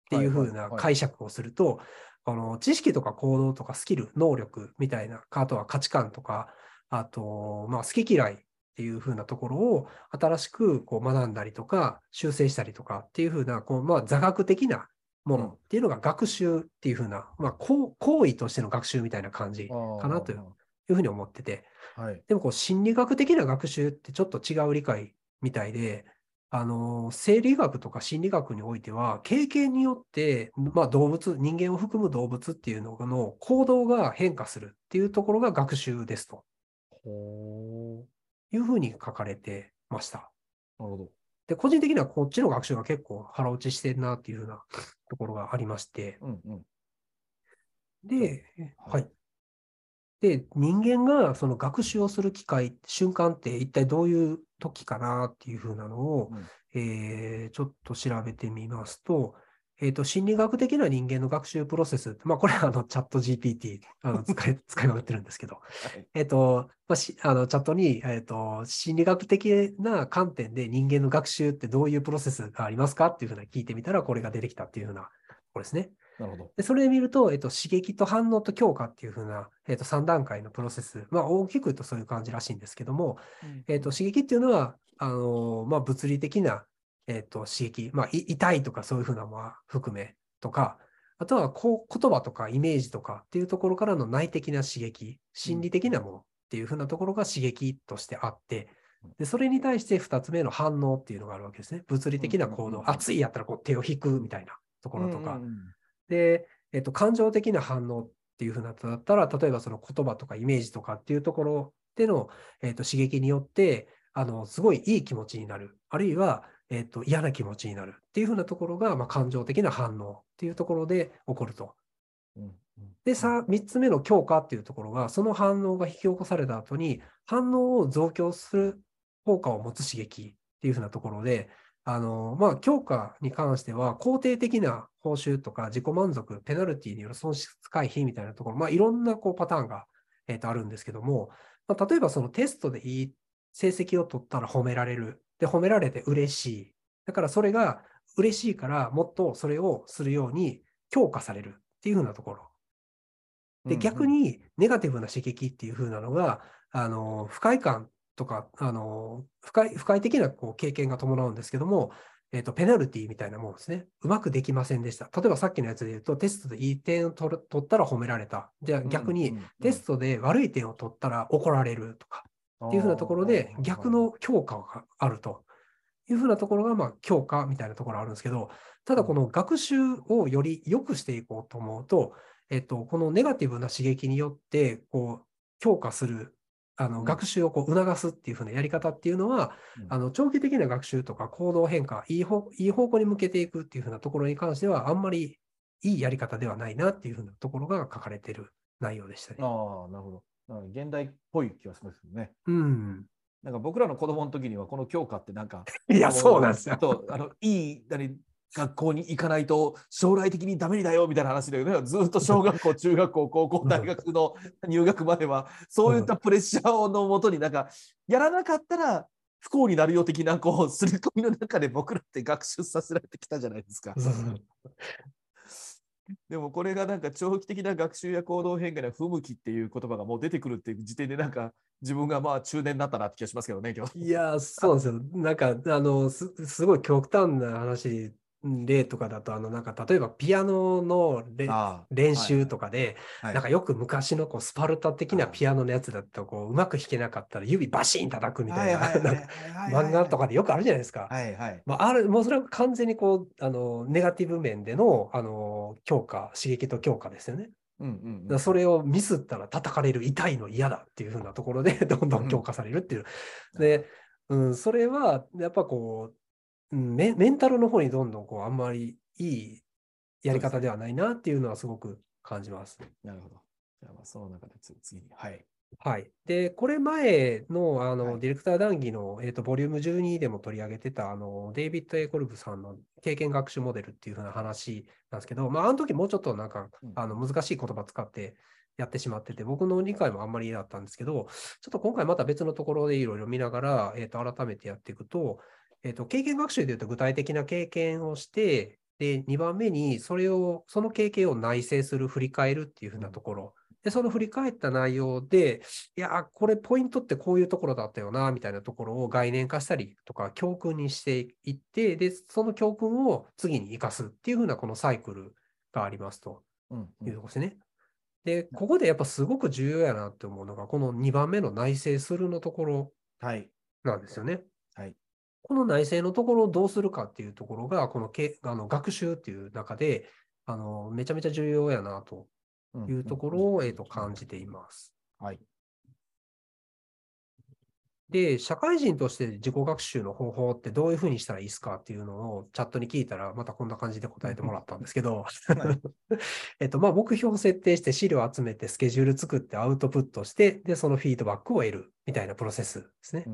ていう風な解釈をすると、この知識とか行動とかスキル、能力みたいな、あとは価値観とか、あと、まあ、好き嫌いっていう風なところを新しくこう学んだりとか、修正したりとかっていう風な、こうまあ、座学的なものっていうのが学習っていう風な、まあ、行為としての学習みたいな感じかなというふうに思ってて、はい、でもこう心理学的な学習ってちょっと違う理解みたいで、あの生理学とか心理学においては、経験によって、まあ、動物、人間を含む動物っていうのの行動が変化するっていうところが学習ですと。いうふうに書かれてました。なるほど。で、個人的にはこっちの学習が結構腹落ちしてるなっていうふうな *laughs* ところがありまして。うんうん、で、はい。で、人間がその学習をする機会、瞬間って一体どういう時かなっていうふうなのを、うん、えー、ちょっと調べてみますと、えっ、ー、と、心理学的な人間の学習プロセス、まあ、これはあの、チャット GPT、あの、*laughs* 使い、使いまくってるんですけど、はい、えっ、と、まあ、し、あの、チャットに、えっ、ー、と、心理学的な観点で人間の学習ってどういうプロセスがありますかっていうふうな聞いてみたら、これが出てきたっていうふうな、これですね。なるほど。でそれで見ると、えっと、刺激と反応と強化っていうふうな、えっと、3段階のプロセス、まあ、大きく言うとそういう感じらしいんですけども、うん、えっと、刺激っていうのは、あのまあ、物理的な、えっと、刺激、まあ、痛いとかそういうふうなもの含めとか、あとはこう言葉とかイメージとかっていうところからの内的な刺激、心理的なものっていうふうなところが刺激としてあって、でそれに対して2つ目の反応っていうのがあるわけですね。物理的な行動、熱いやったらこう手を引くみたいなところとか、で、えっと、感情的な反応っていうふうなだったら、例えばその言葉とかイメージとかっていうところでの、えっと、刺激によって、あの、すごいいい気持ちになる。あるいは、えっと、嫌な気持ちになるっていうふうなところが、まあ、感情的な反応っていうところで起こると。で、さ、3つ目の強化っていうところが、その反応が引き起こされた後に、反応を増強する効果を持つ刺激っていうふうなところで、あの、まあ、強化に関しては、肯定的な報酬とか自己満足、ペナルティによる損失回避みたいなところ、まあ、いろんなこうパターンが、えー、とあるんですけども、まあ、例えばそのテストでいい成績を取ったら褒められる。で、褒められて嬉しい。だからそれが嬉しいから、もっとそれをするように強化されるっていうふうなところ。で、逆にネガティブな刺激っていうふうなのが、あの、不快感とか、あの、不快、不快的なこう経験が伴うんですけども、えっ、ー、と、ペナルティみたいなものですね。うまくできませんでした。例えばさっきのやつで言うと、テストでいい点を取取ったら褒められた。じゃあ逆に、テストで悪い点を取ったら怒られるとか、っていうふうなところで、逆の強化があると。いうふうなところが、まあ、強化みたいなところあるんですけど、ただこの学習をより良くしていこうと思うと、えっと、このネガティブな刺激によって、こう、強化するあの学習をこう促すっていうふうなやり方っていうのは、うん、あの長期的な学習とか行動変化いい方、いい方向に向けていくっていうふうなところに関しては、あんまりいいやり方ではないなっていうふうなところが書かれている内容でしたね。ああ、なるほど。現代っぽい気がしますよね。うん。なんか僕らの子供の時にはこの教科ってなんか、*laughs* いや、そうなんですよ。とあのいい何学校に行かないと将来的にダメだよみたいな話だよね。ずっと小学校、中学校、高校、大学の *laughs* 入学までは、そういったプレッシャーのもとになんか、やらなかったら不幸になるよ的な、こう、すり込みの中で僕らって学習させられてきたじゃないですか。でもこれがなんか長期的な学習や行動変化には不向きっていう言葉がもう出てくるっていう時点でなんか自分がまあ中年になったなって気がしますけどね、今日。いや、そうなんですよ。なんか、あの、すすごい極端な話例とかだと、あの、なんか、例えばピアノの練習とかで、はいはい、なんかよく昔のこうスパルタ的なピアノのやつだと、こう、うまく弾けなかったら指バシン叩くみたいな、漫画とかでよくあるじゃないですか。はいはい。まあ、ある、もうそれは完全にこう、あの、ネガティブ面での、あの、強化、刺激と強化ですよね。うんうんうん、それをミスったら叩かれる痛いの嫌だっていうふうなところでどんどん強化されるっていう。うん、で、うん、それはやっぱこうメメンタルの方にどんどんこうあんまりいいやり方ではないなっていうのはすごく感じます。なるほど。じゃあその中で次に。はい。はい。で、これ前のあの、はい、ディレクター談義の、えーと、ボリューム12でも取り上げてたあのデイビッド・エコルブさんの経験学習モデルっていう風な話なんですけど、まあ、あの時もうちょっとなんか、うん、あの難しい言葉使ってやってしまってて、僕の理解もあんまりだったんですけど、ちょっと今回また別のところでいろいろ見ながら、えーと改めてやっていくと、えっ、と、経験学習でいうと具体的な経験をして、で、2番目に、それを、その経験を内省する、振り返るっていうふうなところ。で、その振り返った内容で、いや、これポイントってこういうところだったよな、みたいなところを概念化したりとか、教訓にしていって、で、その教訓を次に生かすっていうふうなこのサイクルがありますというところですね。で、ここでやっぱすごく重要やなって思うのが、この2番目の内省するのところなんですよね。はい。この内政のところをどうするかっていうところが、このけあの学習っていう中であの、めちゃめちゃ重要やなというところを、えー、と感じています。はい。で、社会人として自己学習の方法ってどういうふうにしたらいいですかっていうのをチャットに聞いたら、またこんな感じで答えてもらったんですけど、*laughs* えっと、まあ、目標を設定して資料を集めてスケジュール作ってアウトプットして、で、そのフィードバックを得るみたいなプロセスですね。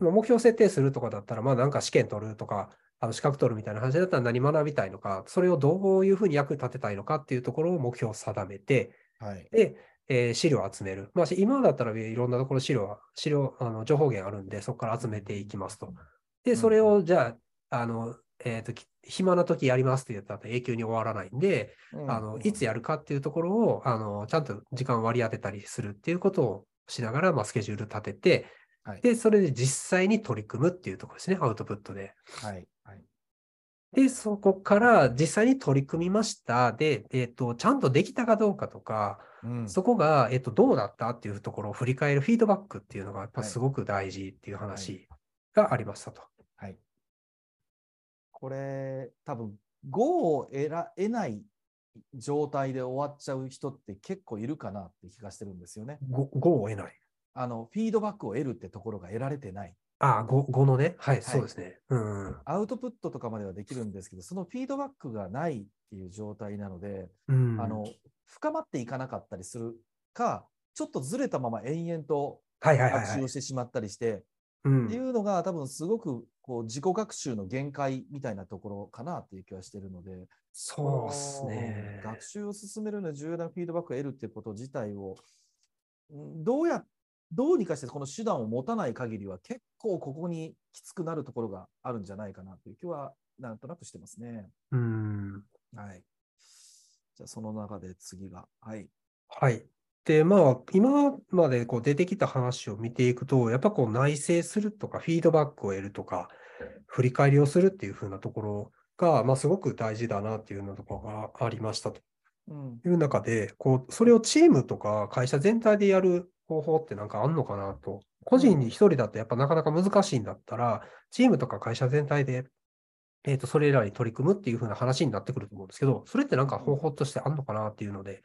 目標設定するとかだったら、まあ、なんか試験取るとか、あの資格取るみたいな話だったら何学びたいのか、それをどういうふうに役に立てたいのかっていうところを目標を定めて、はい、で、えー、資料を集める。まあ、今だったらいろんなところ資料、資料、あの情報源あるんで、そこから集めていきますと。で、それをじゃあ、あの、えっ、ー、と、暇な時やりますって言ったら永久に終わらないんで、うん、あの、いつやるかっていうところを、あの、ちゃんと時間割り当てたりするっていうことをしながら、まあ、スケジュール立てて、はい、で、それで実際に取り組むっていうところですね、アウトプットで。はい。はい、で、そこから実際に取り組みました。で、えっ、ー、と、ちゃんとできたかどうかとか、そこが、えっと、どうだったっていうところを振り返るフィードバックっていうのが、やっぱすごく大事っていう話がありましたと。はい。はい、これ、多分5を得ら得ない状態で終わっちゃう人って結構いるかなって気がしてるんですよね。5, 5を得ないあの、フィードバックを得るってところが得られてない。ああ、5, 5のね、はい、はい、そうですね、うん。アウトプットとかまではできるんですけど、そのフィードバックがないっていう状態なので、うん、あの深まっていかなかったりするか、ちょっとずれたまま延々と学習をしてしまったりして、っていうのが多分すごくこう自己学習の限界みたいなところかなっていう気はしてるので、そうですね。学習を進めるのに重要なフィードバックを得るっていうこと自体を、どうや、どうにかしてこの手段を持たない限りは結構ここにきつくなるところがあるんじゃないかなという気はなんとなくしてますね。うん。はい。じゃあその中で次が。はい。はい。で、まあ、今までこう出てきた話を見ていくと、やっぱこう内省するとか、フィードバックを得るとか、振り返りをするっていう風なところが、まあ、すごく大事だなっていうようなところがありましたという中で、こう、それをチームとか会社全体でやる方法ってなんかあんのかなと。個人に一人だとやっぱなかなか難しいんだったら、チームとか会社全体でえっ、ー、と、それらに取り組むっていう風な話になってくると思うんですけど、それってなんか方法としてあるのかなっていうので、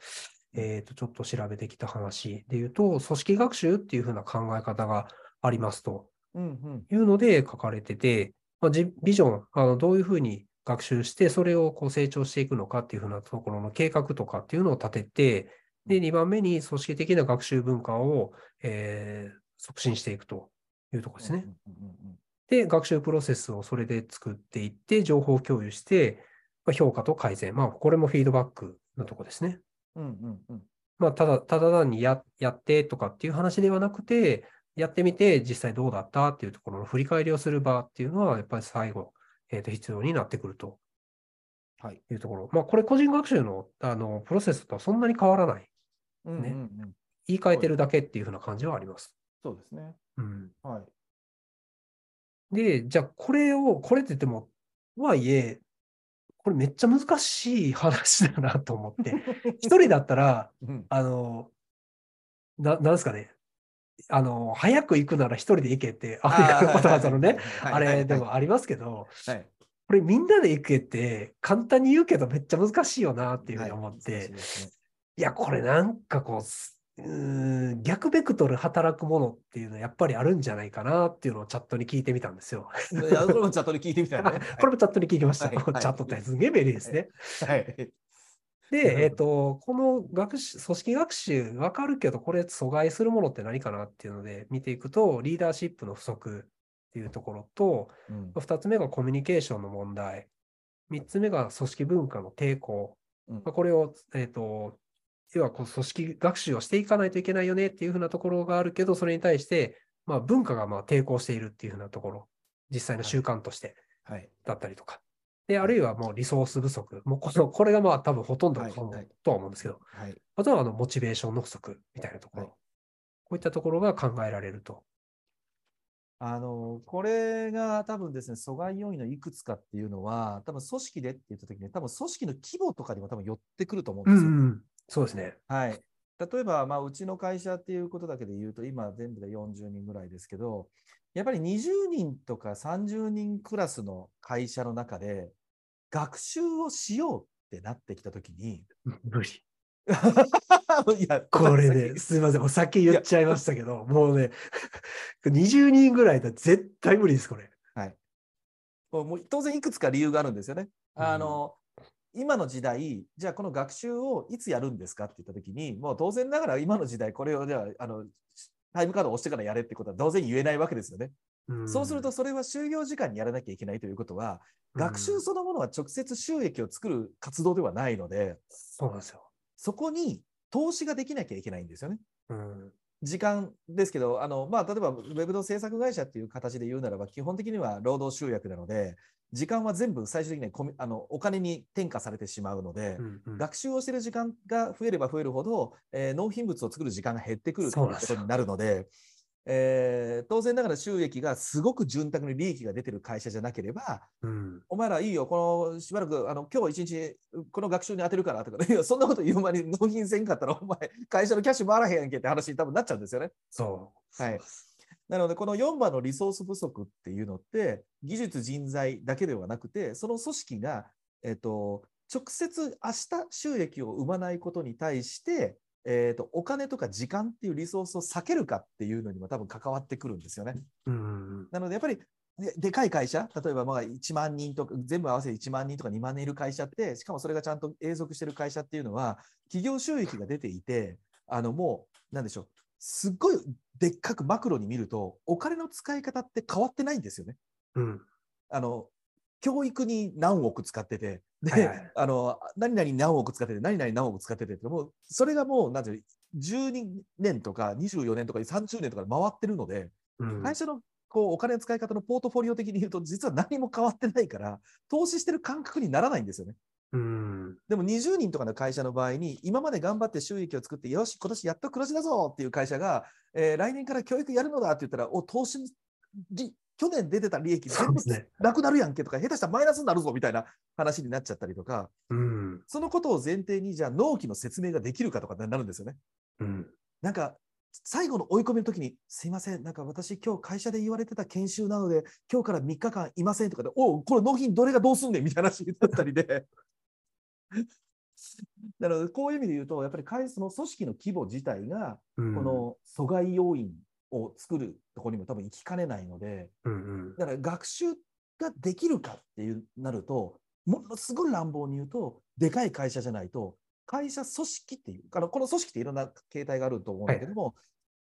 えっ、ー、と、ちょっと調べてきた話で言うと、組織学習っていう風な考え方がありますというので書かれてて、まあ、ビジョン、あのどういう風に学習して、それをこう成長していくのかっていう風なところの計画とかっていうのを立てて、で、2番目に組織的な学習文化を、えー、促進していくというところですね。で、学習プロセスをそれで作っていって、情報共有して、まあ、評価と改善。まあ、これもフィードバックのとこですね。うんうんうん。まあ、ただ、ただ単にややってとかっていう話ではなくて、やってみて実際どうだったっていうところの振り返りをする場っていうのは、やっぱり最後、えー、と必要になってくると。はい。いうところ。まあ、これ個人学習のあのプロセスとはそんなに変わらない。ね。うんうんうん、言い換えてるだけっていうふうな感じはあります。そうですね。うん。はい。で、じゃあこれを、これって言っても、とはいえ、これめっちゃ難しい話だなと思って、*laughs* 一人だったら、うん、あの、な、なんですかね、あの、早く行くなら一人で行けって、アメリカのことわざのね、あれでもありますけど、はい、これみんなで行けって簡単に言うけどめっちゃ難しいよなっていうふうに思って、はい、いや、これなんかこう、うん逆ベクトル働くものっていうのはやっぱりあるんじゃないかなっていうのをチャットに聞いてみたんですよ。これもチャットに聞いてみたね。*laughs* これもチャットに聞きました。チャットってすげえ便利ですね。はい。で、えっ、ー、と、この学習、組織学習、わかるけど、これ阻害するものって何かなっていうので見ていくと、リーダーシップの不足っていうところと、うん、2つ目がコミュニケーションの問題、3つ目が組織文化の抵抗、うん、これを、えっ、ー、と、要はこう組織学習をしていかないといけないよねっていうふうなところがあるけど、それに対して、まあ、文化がまあ抵抗しているっていうふうなところ、実際の習慣としてだったりとか。で、あるいはもうリソース不足。もうこのこれがまあ多分ほとんどとは思うんですけど、はいはい、あとはあのモチベーションの不足みたいなところ、はい、こういったところが考えられると。あの、これが多分ですね、阻害要因のいくつかっていうのは、多分組織でって言ったときに、多分組織の規模とかにも多分寄ってくると思うんですよ。うんうん、そうですね。はい。例えば、まあ、うちの会社っていうことだけで言うと、今全部で40人ぐらいですけど、やっぱり20人とか30人クラスの会社の中で、学習をしようってなってきたときに。無理。*laughs* いや、これね、すみません、お酒言っちゃいましたけど、もうね、*laughs* 20人ぐらいだ絶対無理です、これ。はい。もう当然いくつか理由があるんですよね。あの、うん、今の時代、じゃあこの学習をいつやるんですかって言ったときに、もう当然ながら今の時代、これをじゃあ、あの、タイムカードを押してからやれってことは当然言えないわけですよね。そうすると、それは就業時間にやらなきゃいけないということは、学習そのものは直接収益を作る活動ではないので、そうなんですよ。そこに投資ができなきゃいけないんですよね。うん時間ですけど、あのまあ、例えばウェブの制作会社っていう形で言うならば、基本的には労働集約なので、時間は全部最終的にはあのお金に転嫁されてしまうので、うんうん、学習をしている時間が増えれば増えるほど、えー、納品物を作る時間が減ってくるということになるので、えー、当然ながら収益がすごく潤沢に利益が出てる会社じゃなければ、うん、お前らいいよ、このしばらくあの今日一日この学習に当てるからとか、いやそんなこと言う前に納品せんかったら、お前、会社のキャッシュ回らへんやんけって話に多分なっちゃうんですよね。そう。はい。なので、この4番のリソース不足っていうのって、技術人材だけではなくて、その組織が、えっと、直接明日収益を生まないことに対して、えーと、お金とか時間っていうリソースを避けるかっていうのにも多分関わってくるんですよね。うんなのでやっぱりででかい会社、例えばまあ1万人とか、全部合わせて1万人とか2万人いる会社って、しかもそれがちゃんと永続してる会社っていうのは、企業収益が出ていて、あのもう、なんでしょう、すっごいでっかくマクロに見ると、お金の使い方って変わってないんですよね。うん、あの教育に何億使ってて、で、はいはい、あの、何々何億使ってて、何々何億使っててって、もう、それがもう、なんていう、12年とか24年とか30年とかで回ってるので、うん、会社のこうお金の使い方のポートフォリオ的に言うと、実は何も変わってないから、投資してる感覚にならないんですよね。うん、でも20人とかの会社の場合に、今まで頑張って収益を作って、よし、今年やっと黒字だぞっていう会社が、えー、来年から教育やるのだって言ったら、お投資去年出てた利益全部なくなるやんけとか、下手したらマイナスになるぞみたいな話になっちゃったりとか、うん、そのことを前提に、じゃあ納期の説明ができるかとかになるんですよね。うん、なんか、最後の追い込みの時に、すいません、なんか私、今日会社で言われてた研修なので、今日から3日間いませんとかで、おこれ納品どれがどうすんねんみたいな話になったりで。*laughs* なので、こういう意味で言うと、やっぱりその組織の規模自体が、この阻害要因を作るところにも多分行きかねないので、うんうん、だから学習ができるかっていうなると、ものすごい乱暴に言うと、でかい会社じゃないと、会社組織っていう、あのこの組織っていろんな形態があると思うんだけども、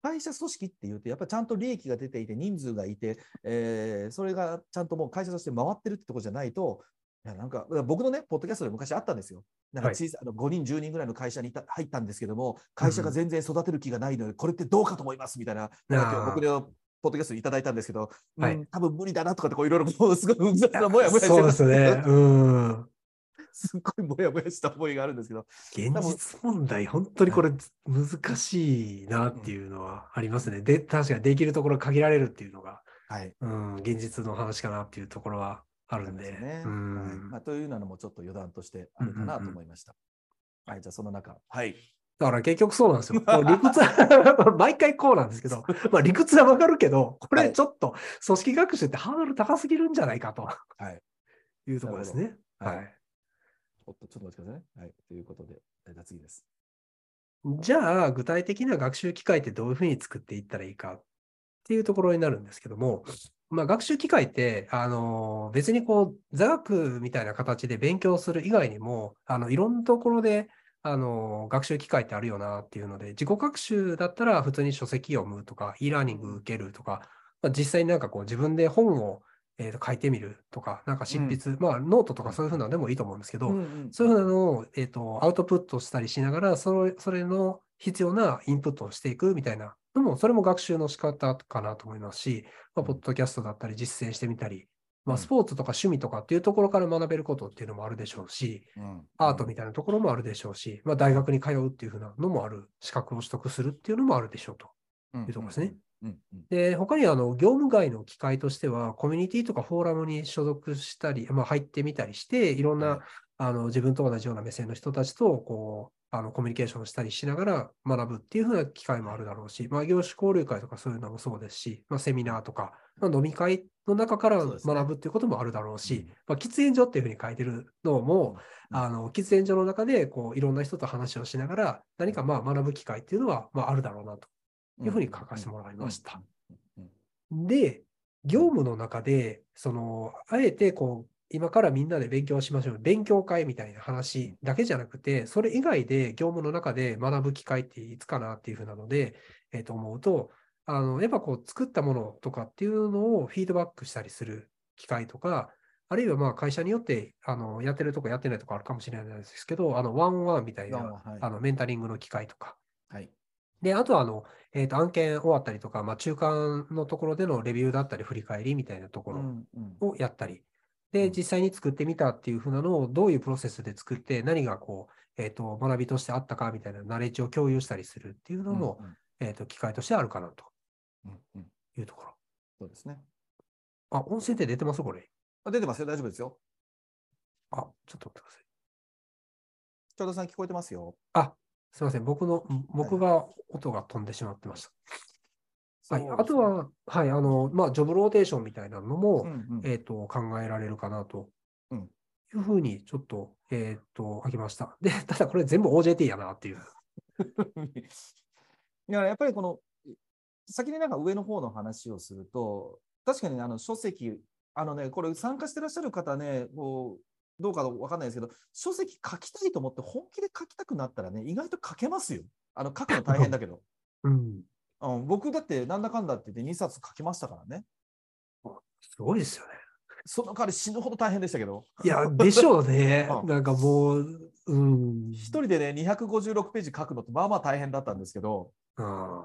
はい、会社組織っていうと、やっぱりちゃんと利益が出ていて、人数がいて、えー、それがちゃんともう会社として回ってるってとこじゃないと、なんか僕のね、ポッドキャストで昔あったんですよ。なんか小さ、はい、あの5人、10人ぐらいの会社に入ったんですけども、会社が全然育てる気がないので、これってどうかと思いますみたいな、なんか僕のポッドキャストいただいたんですけど、はい、うん、多分無理だなとかってこういろいろすごい複雑なもやもやしてそうですね。うん。*laughs* すごいもやもやした思いがあるんですけど。現実問題、本当にこれ難しいなっていうのはありますね。で、確かにできるところ限られるっていうのが、はい、うん、現実の話かなっていうところはあるんで。ねはいまあ、というのもちょっと余談としてあるかなと思いました。うんうん、はい、じゃあその中。はい。だから結局そうなんですよ。*laughs* 理屈は *laughs* 毎回こうなんですけど、まあ理屈はわかるけど、これちょっと組織学習ってハードル高すぎるんじゃないかと、はい、いうところですね。はい。おっと、ちょっと待ってくださいね。はい。ということで、じゃあ次です。じゃあ、具体的な学習機会ってどういうふうに作っていったらいいかっていうところになるんですけども、まあ、学習機会って、あの、別にこう、座学みたいな形で勉強する以外にも、あの、いろんなところで、あの、学習機会ってあるよなっていうので、自己学習だったら普通に書籍読むとか、e ラーニング受けるとか、まあ、実際になんかこう自分で本をえー、と書いてみるとか、なんか執筆、うん、まあノートとかそういうふうなのでもいいと思うんですけど、うんうん、そういうふうなのを、えーと、アウトプットしたりしながらそれ、それの必要なインプットをしていくみたいなのも、それも学習の仕方かなと思いますし、まあ、ポッドキャストだったり実践してみたり、まあ、スポーツとか趣味とかっていうところから学べることっていうのもあるでしょうし、うん、アートみたいなところもあるでしょうし、まあ、大学に通うっていうふうなのもある、資格を取得するっていうのもあるでしょうと。いうところですね。で、他にあの業務外の機会としては、コミュニティとかフォーラムに所属したり、まあ、入ってみたりして、いろんな、あの自分と同じような目線の人たちとこうあのコミュニケーションしたりしながら学ぶっていうふうな機会もあるだろうし、まあ、業種交流会とかそういうのもそうですし、まあ、セミナーとか、まあ、飲み会の中から学ぶっていうこともあるだろうし、うね、まあ、喫煙所っていうふうに書いてるのも、うん、あの喫煙所の中でこういろんな人と話をしながら何かまあ学ぶ機会っていうのはまああるだろうなと。いうふうに書かせてもらいました。で、業務の中で、その、あえてこう、今からみんなで勉強しましょう。勉強会みたいな話だけじゃなくて、それ以外で業務の中で学ぶ機会っていつかなっていうふうなので、えー、と思うと、あの、やっぱこう作ったものとかっていうのをフィードバックしたりする機会とか、あるいはまあ会社によってあのやってるとこやってないとこあるかもしれないですけど、あのワンワンみたいな、はい、あのメンタリングの機会とか、はい、で、あとはあの、えー、と案件終わったりとか、まあ、中間のところでのレビューだったり、振り返りみたいなところをやったり、で、実際に作ってみたっていうふうなのをどういうプロセスで作って、何がこう、えー、と学びとしてあったかみたいなナレッジを共有したりするっていうのも、うんうん、えー、と機会としてあるかなというところ。そうですね。あ、音声って出てます？これ。あ出てますよ。大丈夫ですよ。あ、ちょっと待ってください。ちょうどさん聞こえてますよ。あ、すみません、僕の、僕が音が飛んでしまってました。はい、はい、あとは、はい、あの、まあ、ジョブローテーションみたいなのも、うんうん、えっ、ー、と、考えられるかなというふうに、ちょっと、えっ、ー、と、書きました。で、*laughs* ただこれ全部 OJT やなっていう。いや、やっぱりこの、先になんか上の方の話をすると、確かにあの書籍、あのね、これ参加してらっしゃる方ね、こうどうかわかんないですけど、書籍書きたいと思って本気で書きたくなったらね、意外と書けますよ。あの書くの大変だけど。*laughs* うん、うん、僕だってなんだかんだって言って2冊書きましたからね。すごいですよね。その代わり死ぬほど大変でしたけど。いや、でしょうね。*laughs* なんかもう、うん。一人でね、256ページ書くのってまあまあ大変だったんですけど、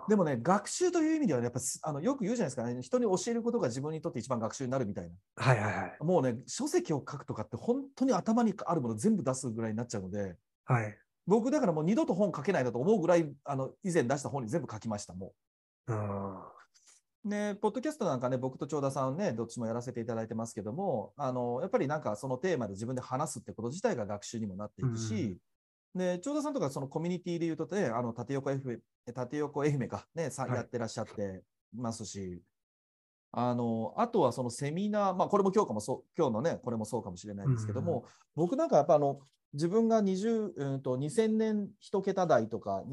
でもね、学習という意味では、ね、やっぱあのよく言うじゃないですかね、人に教えることが自分にとって一番学習になるみたいな。はいはいはい。もうね、書籍を書くとかって本当に頭にあるもの全部出すぐらいになっちゃうので、はい、僕だからもう二度と本書けないなと思うぐらい、あの以前出した本に全部書きました、もう。ね、ポッドキャストなんかね、僕と長田さんね、どっちもやらせていただいてますけども、あのやっぱりなんかそのテーマで自分で話すってこと自体が学習にもなっていくし、で、長田さんとかそのコミュニティで言うとね、あの縦横 F、縦横愛媛か、ね、さ、やってらっしゃってますし、あの、あとはそのセミナー、まあこれも今日かもそう、今日のね、これもそうかもしれないんですけども、うん、僕なんかやっぱあの、自分が20、うんと、2000年1桁台とか、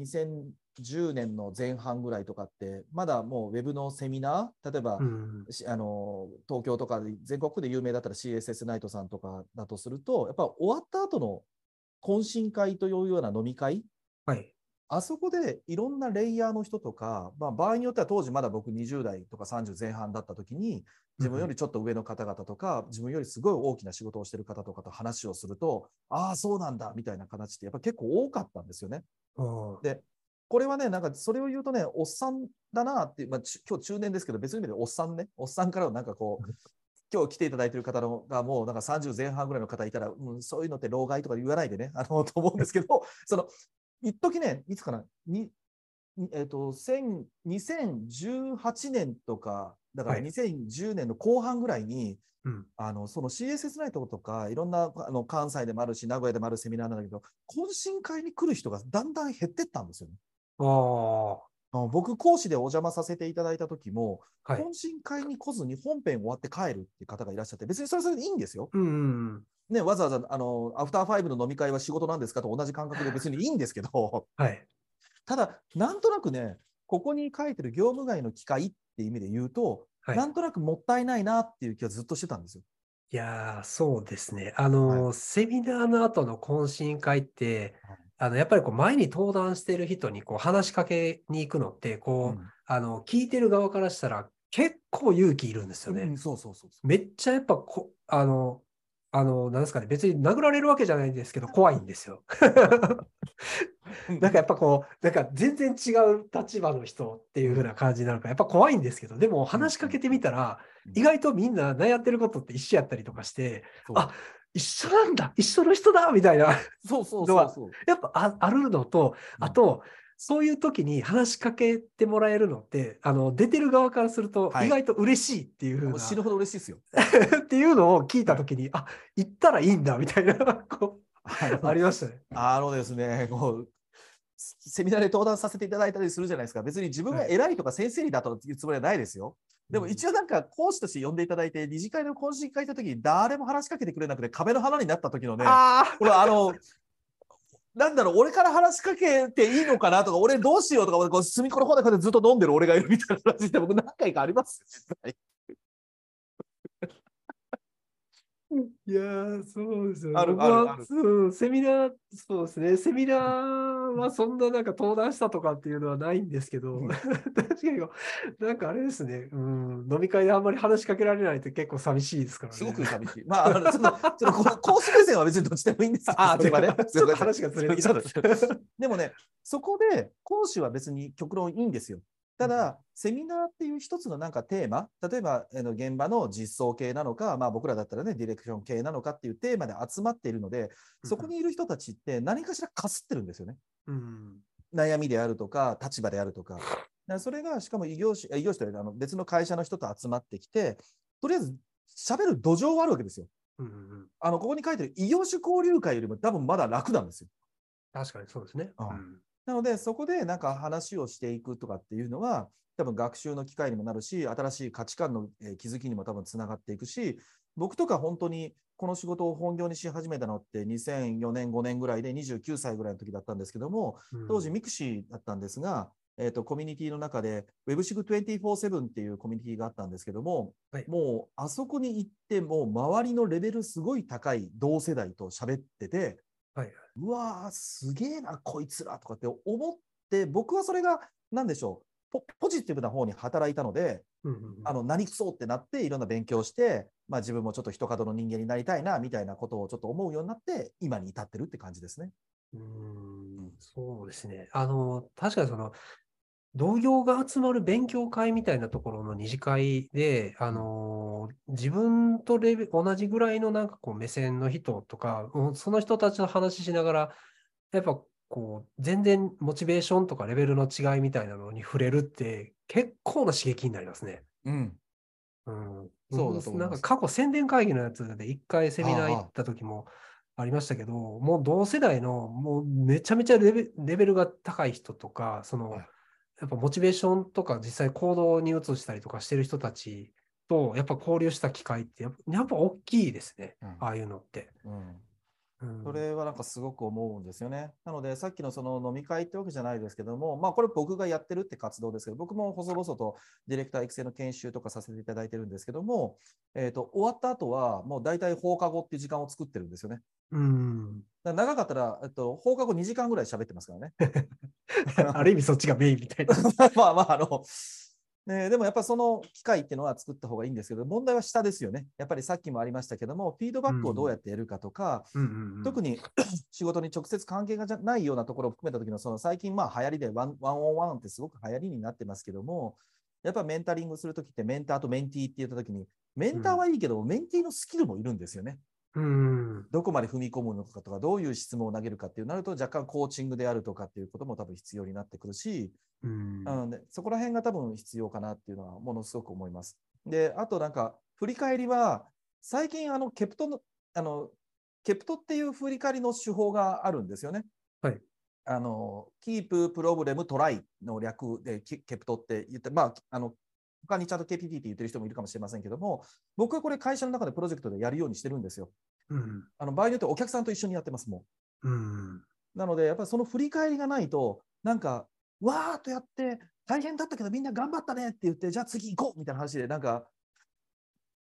2010年の前半ぐらいとかって、まだもうウェブのセミナー、例えば、うん、あの東京とか全国で有名だったら CSS ナイトさんとかだとすると、やっぱ終わった後の懇親会というような飲み会、はい、あそこでいろんなレイヤーの人とか、まあ、場合によっては当時まだ僕20代とか30前半だった時に自分よりちょっと上の方々とか、自分よりすごい大きな仕事をしてる方とかと話をするとああそうなんだみたいな形ってやっぱ結構多かったんですよね。でこれはねなんかそれを言うとねおっさんだなって、まあ、今日中年ですけど別の意味でおっさんね。おっさんからのなんかこう今日来ていただいている方のがもうなんか30前半ぐらいの方いたら、うん、そういうのって老害とか言わないでね、あのと思うんですけど、その一時ね、いつかな、にえーと、2018年とか、だから2010年の後半ぐらいに、はい、あのその CSS ナイトとか、いろんなあの関西でもあるし、名古屋でもあるセミナーなんだけど、懇親会に来る人がだんだん減ってったんですよね。あ僕、講師でお邪魔させていただいた時も、はい、懇親会に来ずに本編終わって帰るっていう方がいらっしゃって、別にそれそれでいいんですよ。うんうんね、わざわざあのアフターファイブの飲み会は仕事なんですかと同じ感覚で別にいいんですけど、はい、ただ、なんとなくね、ここに書いてる業務外の機会っていう意味で言うと、はい、なんとなくもったいないなっていう気はずっとしてたんですよ。いやそうですね。あの、はい、セミナーの後の懇親会って、あのやっぱりこう前に登壇してる人にこう話しかけに行くのってこう、うん、あの聞いてる側からしたら結構勇気いるんですよね。うん、そうそうそうめっちゃやっぱこあのあのなんですかね別に殴られるわけじゃないんですけど怖いんですよ。なんかやっぱこうなんか全然違う立場の人っていう風な感じなのかやっぱ怖いんですけどでも話しかけてみたら意外とみんな悩んでることって一緒やったりとかしてあ一緒なんだ一緒の人だみたいな。そうそうそうそう。やっぱああるのとあと、そういう時に話しかけてもらえるのってあの出てる側からすると意外と嬉しいっていうふうな、はい、死ぬほど嬉しいですよ。*laughs* っていうのを聞いた時にあ行ったらいいんだみたいなこうありましたね。あのですねこうセミナーで登壇させていただいたりするじゃないですか。別に自分が偉いとか先生にだというつもりはないですよ。でも一応なんか講師として呼んでいただいて、二次会の懇親会行った時に誰も話しかけてくれなくて壁の花になった時のね、これあの、なんだろう、俺から話しかけていいのかなとか、俺どうしようとか、こう隅っこの方でずっと飲んでる俺がいるみたいな話って僕何回かあります実際。いやそうですよね。あるあるセミナー、そうですね。セミナーはそんななんか登壇したとかっていうのはないんですけど、*laughs* 確かになんかあれですね、うん、飲み会であんまり話しかけられないって結構寂しいですからね。すごく寂しい。まあ、あのそのその公式目線は別にどっちでもいいんですけど、あ、それはね。ちょっと話がずれてきた。でもね、そこで講師は別に極論いいんですよ。ただ、セミナーっていう一つのなんかテーマ、例えばあの現場の実装系なのか、まあ、僕らだったらね、ディレクション系なのかっていうテーマで集まっているので、そこにいる人たちって何かしらかすってるんですよね。うん、悩みであるとか、立場であるとか。かそれがしかも異業種異業種というかあの別の会社の人と集まってきて、とりあえず喋る土壌はあるわけですよ。うんうん、あのここに書いてる異業種交流会よりも多分まだ楽なんですよ。確かにそうですね。うん、なので、そこでなんか話をしていくとかっていうのは、多分学習の機会にもなるし、新しい価値観の気づきにも多分つながっていくし、僕とか本当にこの仕事を本業にし始めたのって2004年、5年ぐらいで29歳ぐらいの時だったんですけども、当時 mixi だったんですが、えーと、コミュニティの中で WebSig247 っていうコミュニティがあったんですけども、はい、もうあそこに行っても周りのレベルすごい高い同世代と喋ってて、はい、うわー、すげえな、こいつらとかって思って、僕はそれが、なんでしょう、ポジティブな方に働いたので、うんうんうん、あの何くそってなって、いろんな勉強して、まあ、自分もちょっと一角の人間になりたいなみたいなことをちょっと思うようになって、今に至ってるって感じですね。うんそうですね。あの、確かにその、同業が集まる勉強会みたいなところの二次会で、あのー、自分とレベ同じぐらいのなんかこう目線の人とか、その人たちの話しながら、やっぱこう、全然モチベーションとかレベルの違いみたいなのに触れるって結構な刺激になりますね。うん。うん、そうだと思い。なんか過去宣伝会議のやつで一回セミナー行った時もありましたけど、もう同世代のもうめちゃめちゃレベレベルが高い人とか、その、はいやっぱモチベーションとか実際行動に移したりとかしてる人たちとやっぱ交流した機会ってやっぱ大きいですね、うん、ああいうのって。うん、それはなんかすごく思うんですよね。なので、さっきのその飲み会ってわけじゃないですけども、まあ、これ僕がやってるって活動ですけど、僕も細々とディレクター育成の研修とかさせていただいてるんですけども、えーと、終わった後は、もう大体放課後っていう時間を作ってるんですよね。うん長かったら、えっと、放課後2時間ぐらい喋ってますからね。*laughs* ある意味そっちがメインみたいな。*laughs* まあまあ、あの、ね、でもやっぱりその機会っていうのは作った方がいいんですけど、問題は下ですよね。やっぱりさっきもありましたけども、フィードバックをどうやってやるかとか、特に *coughs* 仕事に直接関係がないようなところを含めた時の、その最近まあ流行りでワンワンオンワンってすごく流行りになってますけども、やっぱメンタリングするときってメンターとメンティーって言ったときに、メンターはいいけど、メンティーのスキルもいるんですよね。うん、どこまで踏み込むのかとか、どういう質問を投げるかっていうなると、若干コーチングであるとかっていうことも多分必要になってくるし、うん、なのでそこら辺が多分必要かなっていうのはものすごく思います。で、あとなんか、振り返りは、最近あのケプトの、あの、ケプトっていう振り返りの手法があるんですよね。はい。あの、キープ、プロブレム、トライの略でケプトって言って、まあ、あの、他にちゃんと KPT って言ってる人もいるかもしれませんけども、僕はこれ会社の中でプロジェクトでやるようにしてるんですよ。うん、あの場合によってお客さんと一緒にやってますもん。うん、なので、やっぱりその振り返りがないと、なんか、わーっとやって、大変だったけどみんな頑張ったねって言って、じゃあ次行こうみたいな話で、なんか、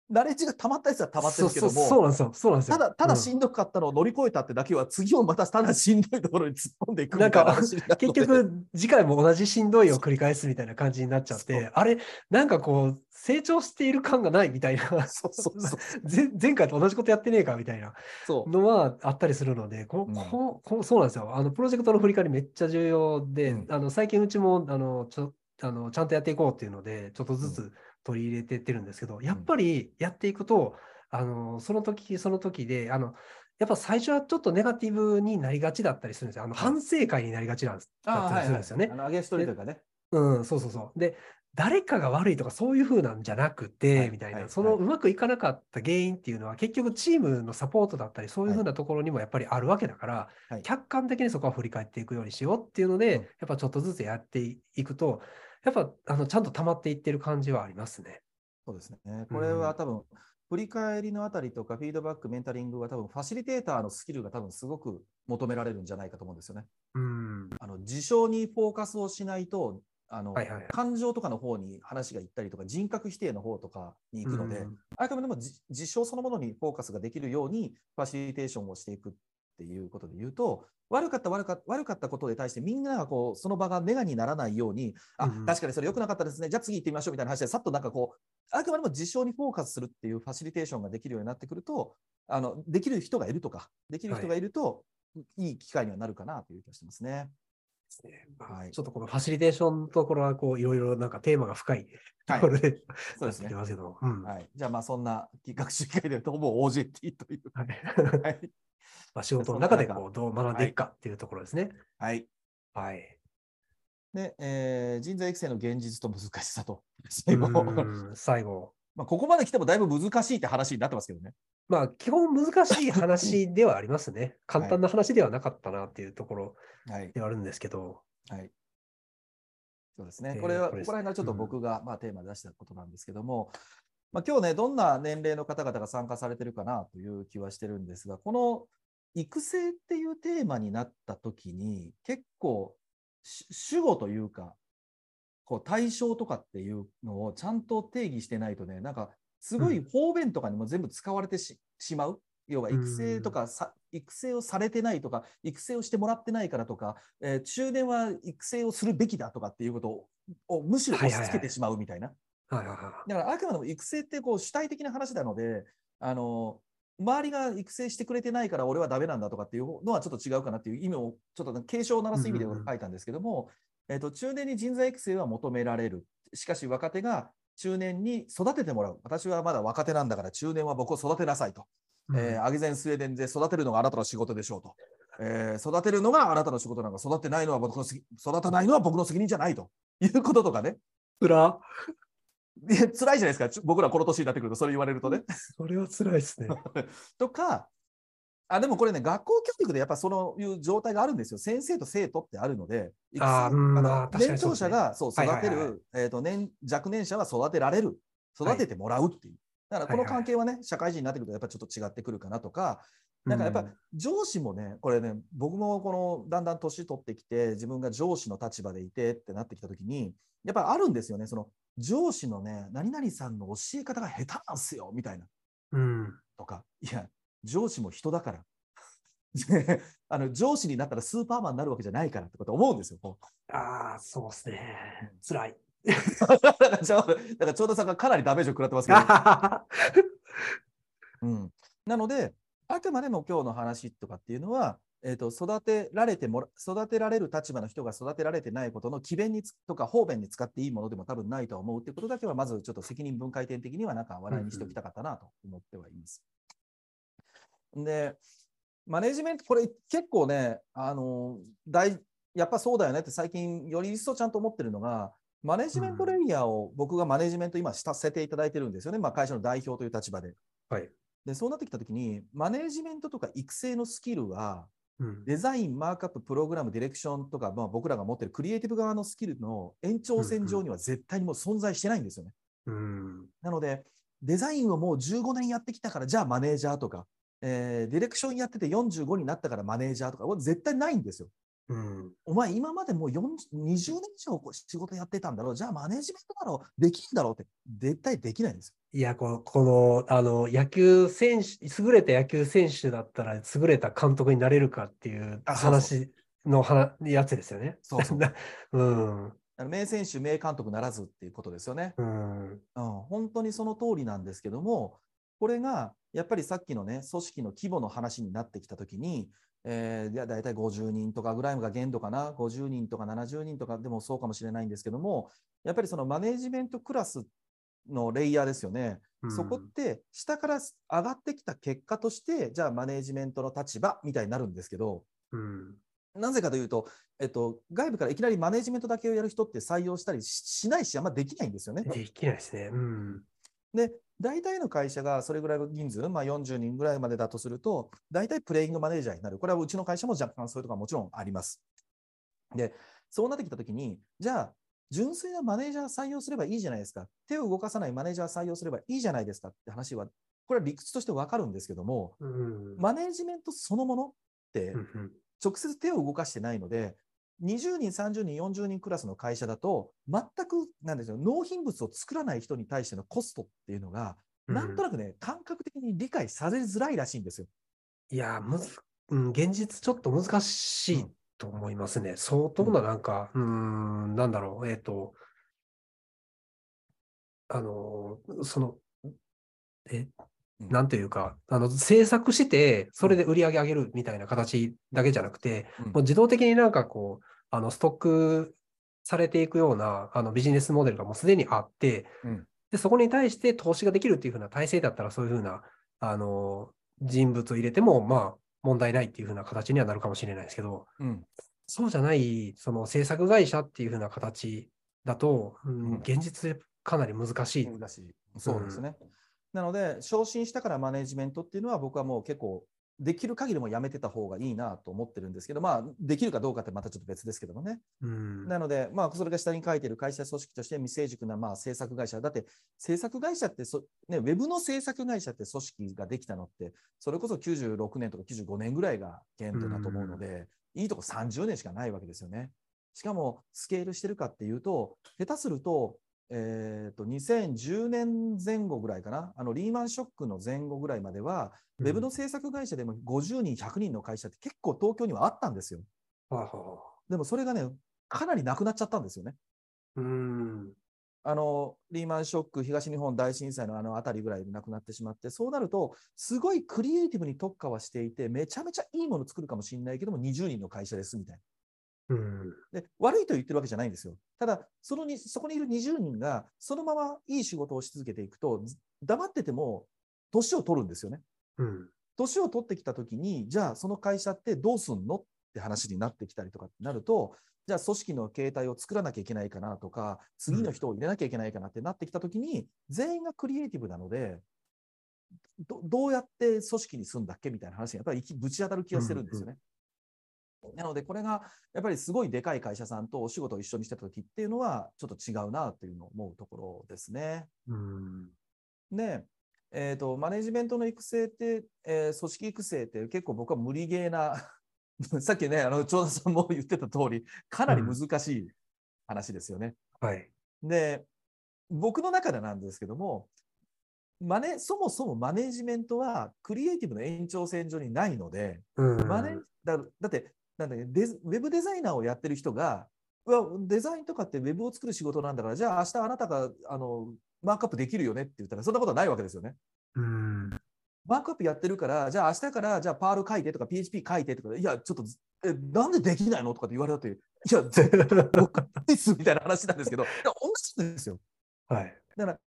ナレッジが溜まったやつは溜まってるけども、そうなんですよ。そうなんですよ。ただ、ただしんどかったのを乗り越えたってだけは、うん、次をまたただしんどいところに突っ込んでいくなんか、結局、次回も同じしんどいを繰り返すみたいな感じになっちゃって、あれ、なんかこう、成長している感がないみたいな、そうそうそう *laughs* 前回と同じことやってねえかみたいなのはあったりするので、こここそうなんですよ。あの、プロジェクトの振り返りめっちゃ重要で、うん、あの最近うちも、あの、ちょあのちゃんとやっていこうっていうので、ちょっとずつ、取り入れてってるんですけど、やっぱりやっていくと、あのその時その時で、あのやっぱ最初はちょっとネガティブになりがちだったりするんですよ。あの反省会になりがちなんです。だったりするんですよね。あのストーリーとかね。うん、そうそうそう。で、誰かが悪いとかそういう風なんじゃなくて、はい、みたいな、はい、そのうまくいかなかった原因っていうのは、結局チームのサポートだったり、そういう風なところにもやっぱりあるわけだから、はい、客観的にそこは振り返っていくようにしようっていうので、うん、やっぱちょっとずつやっていくと、やっぱあのちゃんと溜まっていってる感じはありますね。そうですね。これは多分、振り返りのあたりとか、フィードバック、メンタリングは多分、ファシリテーターのスキルが多分すごく求められるんじゃないかと思うんですよね。うん、あの事象にフォーカスをしないと、あの、はいはい、感情とかの方に話がいったりとか、人格否定の方とかに行くので、うん、あくまでも事象そのものにフォーカスができるように、ファシリテーションをしていくっていうことで言うと、悪かった悪か悪かったことに対してみんながこうその場がネガにならないように、あ、うん、確かにそれ良くなかったですね、じゃあ次行ってみましょうみたいな話で、さっとなんかこう、あくまでも事象にフォーカスするっていうファシリテーションができるようになってくると、あのできる人がいるとか、できる人がいると、はい、いい機会にはなるかなという気がしてますね。はい、ちょっとこのファシリテーションのところはこういろいろなんかテーマが深いところで、はい、そうですね。ますけど、うん、はい。じゃあまあそんな学習会でほぼ OJT という。はい。はい、まあ仕事の中でこうどう学んでいくかっていうところですね。はい。はい。で、えー、人材育成の現実と難しさと。*laughs* 最後。最後。まあここまで来てもだいぶ難しいって話になってますけどね。まあ基本難しい話ではありますね。*laughs* 簡単な話ではなかったなっていうところではあるんですけど。はい、はいそうですね。これは、ここら辺がちょっと僕が、まあ、テーマで出したことなんですけども、まあ、今日ね、どんな年齢の方々が参加されてるかなという気はしてるんですが、この育成っていうテーマになった時に、結構、主語というか、こう対象とかっていうのをちゃんと定義してないとね、なんか、すごい方便とかにも全部使われてしまう。要は育成とかさ、育成をされてないとか、育成をしてもらってないからとか、えー、中年は育成をするべきだとかっていうことをむしろ押し付けてしまうみたいな。だからあくまでも育成ってこう主体的な話なので、あの周りが育成してくれてないから俺はダメなんだとかっていうのはちょっと違うかなっていう意味をちょっと警鐘を鳴らす意味で書いたんですけども、えーと、中年に人材育成は求められる。しかし若手が中年に育ててもらう。私はまだ若手なんだから中年は僕を育てなさいと。えー、アゲゼンスウェーデンで育てるのがあなたの仕事でしょうと。えー、育てるのがあなたの仕事なんか育てないのは僕の育たないのは僕の責任じゃないということとかね。つら辛いじゃないですか。僕らこの年になってくるとそれ言われるとね。それは辛いですね。*laughs* とか、あでもこれね、学校教育でやっぱそういう状態があるんですよ。先生と生徒ってあるので、あの年長者がそう育てる、えーと年、若年者は育てられる、育ててもらうっていう。だからこの関係はね、はいはい、社会人になってくるとやっぱりちょっと違ってくるかなとか、なんかやっぱ上司もね、これね、僕もこのだんだん年取ってきて、自分が上司の立場でいてってなってきたときに、やっぱあるんですよね、その上司のね、何々さんの教え方が下手なんすよみたいな。うん、とか、いや、上司も人だから。*laughs* あの上司になったらスーパーマンになるわけじゃないからってこと思うんですよ。ああ、そうですね。辛い。*laughs* だからちょうどさんがかなりダメージを食らってますけど。*laughs* うん、なので、あくまでも今日の話とかっていうのは、えーと、育てられても育てられる立場の人が育てられてないことの詭弁にとか方便に使っていいものでも多分ないと思うってことだけはまずちょっと責任分解点的にはなんか笑いにしておきたかったなと思ってはいます。でマネジメントこれ結構ねあの大やっぱそうだよねって最近より一層ちゃんと思ってるのがマネジメントレイヤーを僕がマネジメント今させていただいてるんですよね、まあ、会社の代表という立場で。はい、でそうなってきたときに、マネジメントとか育成のスキルは、うん、デザイン、マークアップ、プログラム、ディレクションとか、まあ、僕らが持ってるクリエイティブ側のスキルの延長線上には絶対にもう存在してないんですよね。うん、なので、デザインをもう15年やってきたから、じゃあマネージャーとか、えー、ディレクションやってて45になったからマネージャーとか、絶対ないんですよ。うん、お前今までもう20年以上仕事やってたんだろう、じゃあマネジメントだろう、できんだろうって、絶対できないんですよ。いや、この、この、あの、野球選手、優れた野球選手だったら、優れた監督になれるかっていう話の話やつですよね。そうそう。*laughs* うん。名選手、名監督ならずっていうことですよね。うん、うん、本当にその通りなんですけども、これがやっぱりさっきのね、組織の規模の話になってきたときに、えー、いや大体50人とかぐらいが限度かな、50人とか70人とかでもそうかもしれないんですけども、やっぱりそのマネジメントクラスのレイヤーですよね、うん、そこって下から上がってきた結果として、じゃあマネジメントの立場みたいになるんですけど、うん、なぜかというと、えっと、外部からいきなりマネジメントだけをやる人って採用したりしないし、あんまできないんですよね。できないですね。うん、で、大体の会社がそれぐらいの人数、まあ、40人ぐらいまでだとすると、大体プレイングマネージャーになる。これはうちの会社も若干そういうところもちろんあります。で、そうなってきたときに、じゃあ、純粋なマネージャー採用すればいいじゃないですか。手を動かさないマネージャー採用すればいいじゃないですかって話は、これは理屈としてわかるんですけども、うん、マネージメントそのものって、直接手を動かしてないので、20人、30人、40人クラスの会社だと、全く、なんですよ、納品物を作らない人に対してのコストっていうのが、なんとなくね、感覚的に理解されづらいらしいんですよ。いや、むず、うん、現実ちょっと難しいと思いますね。うん、相当な、なんか、うん、うんなんだろう、えっ、ー、と、あの、その、え、なんていうか、あの、制作して、それで売り上げ上げるみたいな形だけじゃなくて、うん、もう自動的になんかこう、あの、ストックされていくような、あの、ビジネスモデルがもうすでにあって、うん、で、そこに対して投資ができるっていうふうな体制だったら、そういうふうな、あの、人物を入れても、まあ、問題ないっていうふうな形にはなるかもしれないですけど、うん、そうじゃない、その制作会社っていうふうな形だと、うん、現実でかなり難しい。難しい。そうですね。なので、昇進したからマネジメントっていうのは、僕はもう結構、できる限りもやめてた方がいいなと思ってるんですけど、まあ、できるかどうかってまたちょっと別ですけどもね。うん、なので、まあ、それが下に書いてる会社組織として未成熟なまあ制作会社。だって、制作会社ってそ、ね、ウェブの制作会社って組織ができたのって、それこそ96年とか95年ぐらいが限度だと思うので、うん、いいとこ30年しかないわけですよね。しかも、スケールしてるかっていうと、下手すると、えーと、2010年前後ぐらいかな、あのリーマンショックの前後ぐらいまでは、うん、ウェブの制作会社でも50人、100人の会社って結構東京にはあったんですよ。はでもそれがね、かなりなくなっちゃったんですよね。うんあのリーマンショック、東日本大震災のあの辺りぐらいでなくなってしまって、そうなると、すごいクリエイティブに特化はしていて、めちゃめちゃいいもの作るかもしれないけども、20人の会社ですみたいな。うん、で悪いと言ってるわけじゃないんですよ。ただそのに、そこにいる20人がそのままいい仕事をし続けていくと、黙ってても年を取るんですよね。年、うん、を取ってきたときに、じゃあその会社ってどうすんのって話になってきたりとかってなると、じゃあ組織の形態を作らなきゃいけないかなとか、次の人を入れなきゃいけないかなってなってきたときに、全員がクリエイティブなので、どどうやって組織にするんだっけみたいな話がやっぱりぶち当たる気がしてるんですよね。うんうんなので、これがやっぱりすごいでかい会社さんとお仕事を一緒にしてた時っていうのは、ちょっと違うなっていうのを思うところですね。うん。で、えーと、マネジメントの育成って、えー、組織育成って結構僕は無理ゲーな *laughs* さっきね、あの長田さんも言ってた通り、かなり難しい話ですよね。うん、はい、で、僕の中でなんですけども、マネそもそもマネジメントはクリエイティブの延長線上にないので、うん、マネだだってなんだ、ね、デウェブデザイナーをやってる人が、デザインとかってウェブを作る仕事なんだから、じゃあ明日あなたがあのマークアップできるよねって言ったら、そんなことはないわけですよね。うんマークアップやってるから、じゃあ明日から、じゃあパール書いてとか PHP 書いてとか、いや、ちょっと、え、なんでできないのとかって言われたって、いや、*laughs* 僕ですみたいな話なんですけど、同じですよ。はい。だから、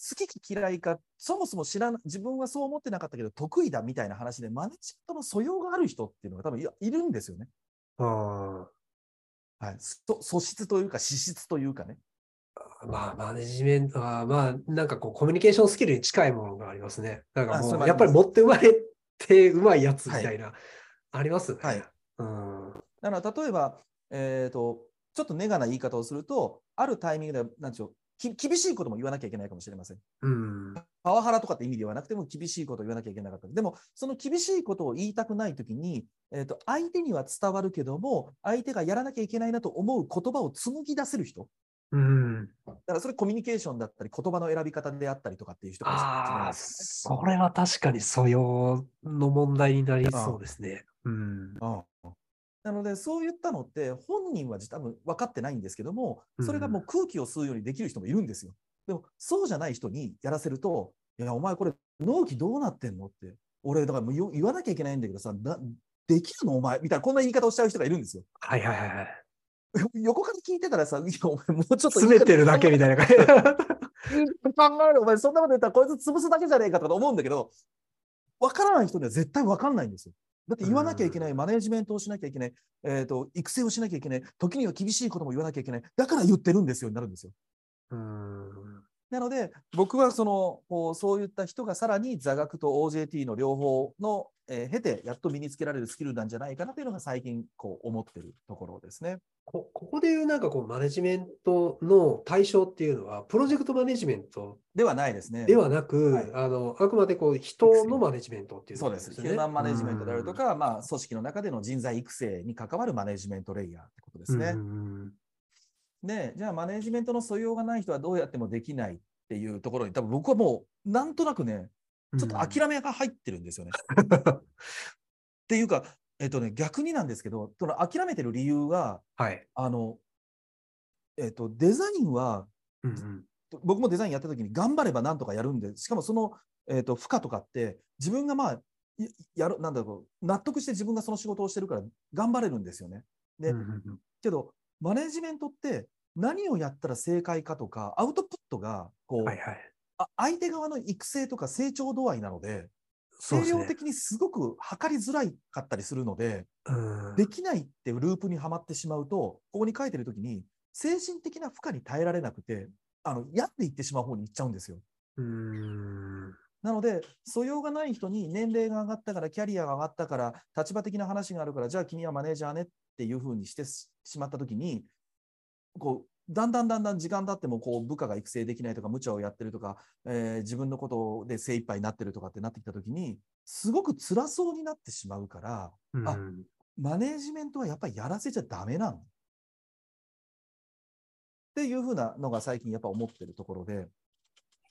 好きか嫌いか、そもそも知らな、自分はそう思ってなかったけど、得意だみたいな話で、マネジメントの素養がある人っていうのが多分いいるんですよね。はい、素質というか資質というかね。まあ、マネジメントは、まあ、なんかこう、コミュニケーションスキルに近いものがありますね。なんかもう、やっぱり持って生まれてうまいやつみたいな、はい、ありますね。はい。うん。だから、例えば、えっ、ー、と、ちょっとネガな言い方をすると、あるタイミングで、なんでしょう、厳しいことも言わなきゃいけないかもしれません。うん、パワハラとかって意味ではなくても厳しいことを言わなきゃいけなかった。でも、その厳しいことを言いたくないときに、えーと、相手には伝わるけども、相手がやらなきゃいけないなと思う言葉を紡ぎ出せる人。うん、だからそれコミュニケーションだったり、言葉の選び方であったりとかっていう人が、ああ、それは確かに素養の問題になりそうですね。うん、ああなので、そういったのって、本人は多分分かってないんですけども、それがもう空気を吸うようにできる人もいるんですよ。でも、そうじゃない人にやらせると、いや、お前これ、納期どうなってんの？って、俺、だからもう言わなきゃいけないんだけどさ、できるの？お前みたいな、こんな言い方をしちゃう人がいるんですよ。はいはいはい。*laughs* 横から聞いてたらさ、いや、お前もうちょっと。詰めてるだけみたいな感じ。*laughs* 考える、お前そんなこと言ったらこいつ潰すだけじゃねえかとか思うんだけど、分からない人には絶対分かんないんですよ。だって言わなきゃいけない、マネジメントをしなきゃいけない、えーと、育成をしなきゃいけない、時には厳しいことも言わなきゃいけない、だから言ってるんですよになるんですよ。うんなので、僕はそのこうそういった人がさらに座学と OJT の両方の、えー、経て、やっと身につけられるスキルなんじゃないかなというのが最近こう思ってるところですね。こここでいうなんかこうマネジメントの対象っていうのは、プロジェクトマネジメントではないですね。ではなく、はい、あのあくまでこう人のマネジメントっていう、ね、そうです。ヒューマンマネジメントであるとか、まあ、組織の中での人材育成に関わるマネジメントレイヤーってことですね。で、じゃあマネジメントの素養がない人はどうやってもできないっていうところに、多分僕はもう、なんとなくね、ちょっと諦めが入ってるんですよね。っていうか、えっとね、逆になんですけど、その諦めてる理由は、はい、あの、えっと、デザインは、うんうん、僕もデザインやった時に頑張ればなんとかやるんで、しかもその、えっと、負荷とかって、自分がまあ、やる、なんだろう、納得して自分がその仕事をしてるから頑張れるんですよね。で、うんうん、けど、マネジメントって何をやったら正解かとか、アウトプットが、こう、はいはい、あ相手側の育成とか成長度合いなので、定量的にすごく測りづらかったりするので、できないってループにはまってしまうと、ここに書いてるときに、精神的な負荷に耐えられなくて、あのやっていってしまう方に行っちゃうんですよ。うん。なので、素養がない人に年齢が上がったから、キャリアが上がったから、立場的な話があるから、じゃあ君はマネージャーねっていうふうにしてしまったときに、こうだんだんだんだん時間経ってもこう部下が育成できないとか無茶をやってるとか、えー、自分のことで精一杯になってるとかってなってきた時にすごく辛そうになってしまうから、うん、あマネージメントはやっぱりやらせちゃダメなのっていうふうなのが最近やっぱ思ってるところで。